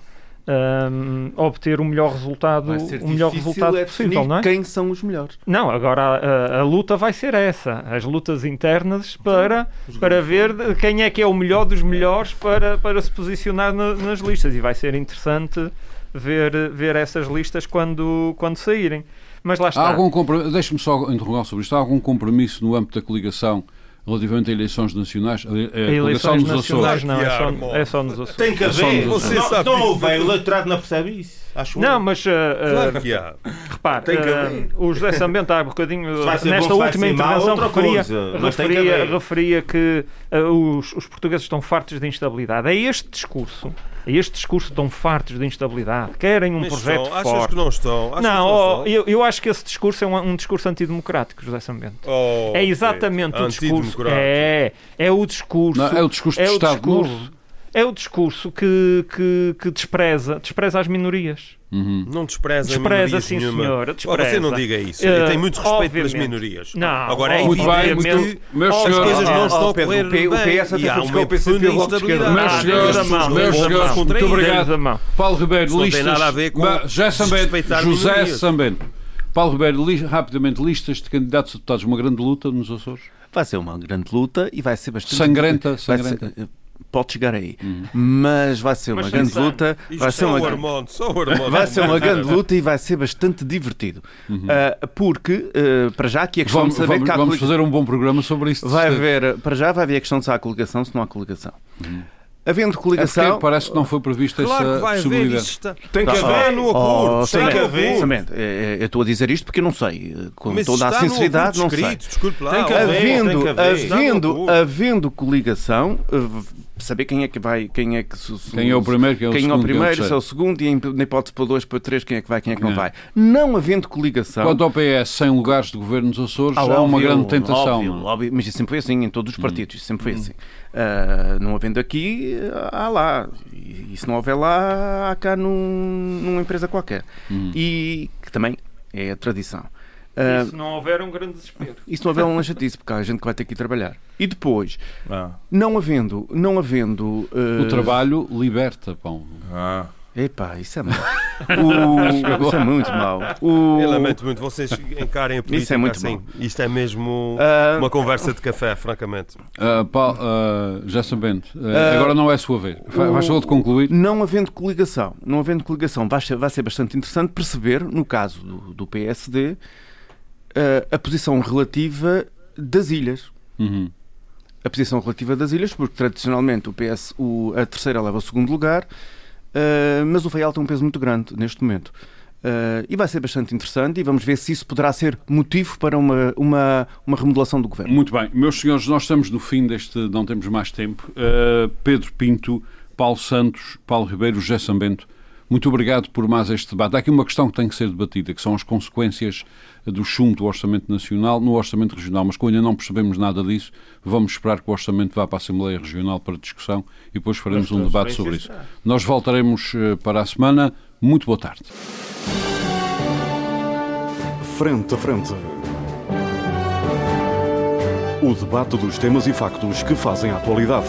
ehm, obter o melhor resultado, o melhor resultado é possível, não é? quem são os melhores. Não, agora a, a- a luta vai ser essa, as lutas internas para, para ver quem é que é o melhor dos melhores para, para se posicionar na- nas listas e vai ser interessante ver, ver essas listas quando, quando saírem. Mas lá Há está. algum comprom- Deixe-me só interrogar sobre isto. Há algum compromisso no âmbito da coligação relativamente a eleições nacionais? A, a Eleições nos nacionais não, é só, é só nos Açores. Tem que É haver. nos Açores. Não, Você sabe não houve, o eleitorado não percebe isso. Acho Não, mas uh, Claro que há. repare, Tem que uh, o José Sambento há bocadinho, vai ser nesta bom, última intervenção, referia, coisa, que referia, haver. referia que uh, os, os portugueses estão fartos de instabilidade. É este discurso, é este discurso estão fartos de instabilidade, querem um Mas projeto estão. Achas forte. que não estão? Achas Não, que oh, estão? eu, eu acho que esse discurso é um, um discurso antidemocrático, José Sambento. Oh, é exatamente Pedro, o discurso. É, é o discurso. Não, é o discurso de é o Estado discurso. É o discurso que, que, que despreza, despreza as minorias. Uhum. Não despreza, Despreza, minorias sim, nenhuma. senhora, Oh, despreza. Você não diga isso. Eu tenho muito respeito pelas obviamente. minorias. Não, Agora é Muito bem, evidente muito- as coisas não estão a correr o P- o bem. PS até buscar o PCP logo de esquerda. Meus senhores, meus senhores, muito obrigado. Paulo Ribeiro, não tem listas. nada a ver com Ba- José Sambento, José. Sambento. Paulo Ribeiro, rapidamente, listas de candidatos a deputados, uma grande luta nos Açores? Vai ser uma grande luta e vai ser bastante. Sangrenta, sangrenta. Pode chegar aí. Mas vai ser uma Mas grande luta. Isto Vai ser só uma o grande. Armando, só o Armando. Vai ser uma grande [laughs] luta e vai ser bastante divertido. Ah, porque, ah, para já, aqui a questão Vamos, de saber vamos- que há vamos fazer um bom programa sobre isto. vai haver, para já vai haver a questão de se há coligação, se não há coligação. Havendo É coligação. parece que não foi prevista Claro essa que vai haver possibilidade. isto. Está, Tem que haver. no acordo. Oh, tem que haver. É, é, Eu estou a dizer isto porque eu não sei. Com Mas toda a sinceridade, não sei. Desculpe lá. Tem que haver. havendo, tem que haver. Está no havendo, havendo coligação, eh, saber quem é que vai, quem é que se- se- Quem é o primeiro, quem é o quem segundo, é o é primeiro, se é o segundo, e na hipótese para dois, para três, quem é que vai, quem é que não É. vai. Não havendo coligação. Quanto ao PS, sem lugares de governo nos Açores, Ah, é uma óbvio, grande tentação. óbvio, não é? óbvio, mas isso sempre foi assim em todos os partidos, isso sempre foi assim. Ah, não havendo aqui, há lá. E, e se não houver lá, há cá num- numa empresa qualquer. E que também é a tradição. E se não houver um grande desespero. e se não houver uma chatice, porque há gente que vai ter que ir trabalhar. E depois, Ah. não havendo, não havendo. ah, O trabalho liberta, pão. Ah. Epá, isso é mau. [laughs] O- isso é muito mau. O- Eu lamento muito, vocês encarem a política Isso é muito assim. mau. Isto é mesmo Ah, uma conversa de café, francamente. Uh, Paulo, uh, já sabendo, uh, agora não é a sua vez. O- Vais só de concluir. Não havendo coligação, não havendo coligação, vai ser, vai ser bastante interessante perceber, no caso do, do PSD, eh, a posição relativa das ilhas. Uhum. A posição relativa das ilhas, porque tradicionalmente o PS, o- a terceira leva o segundo lugar, eh, mas o Feial tem um peso muito grande neste momento. Eh, e vai ser bastante interessante e vamos ver se isso poderá ser motivo para uma, uma, uma remodelação do governo. Muito bem, meus senhores, nós estamos no fim deste, não temos mais tempo. Uh, Pedro Pinto, Paulo Santos, Paulo Ribeiro, José Sambento, muito obrigado por mais este debate. Há aqui uma questão que tem que ser debatida, que são as consequências do chumbo do Orçamento Nacional no Orçamento Regional, mas como ainda não percebemos nada disso, vamos esperar que o Orçamento vá para a Assembleia Regional para discussão e depois faremos um debate sobre isso. Nós voltaremos uh, para a semana. Muito boa tarde. Frente a frente. O debate dos temas e factos que fazem a atualidade.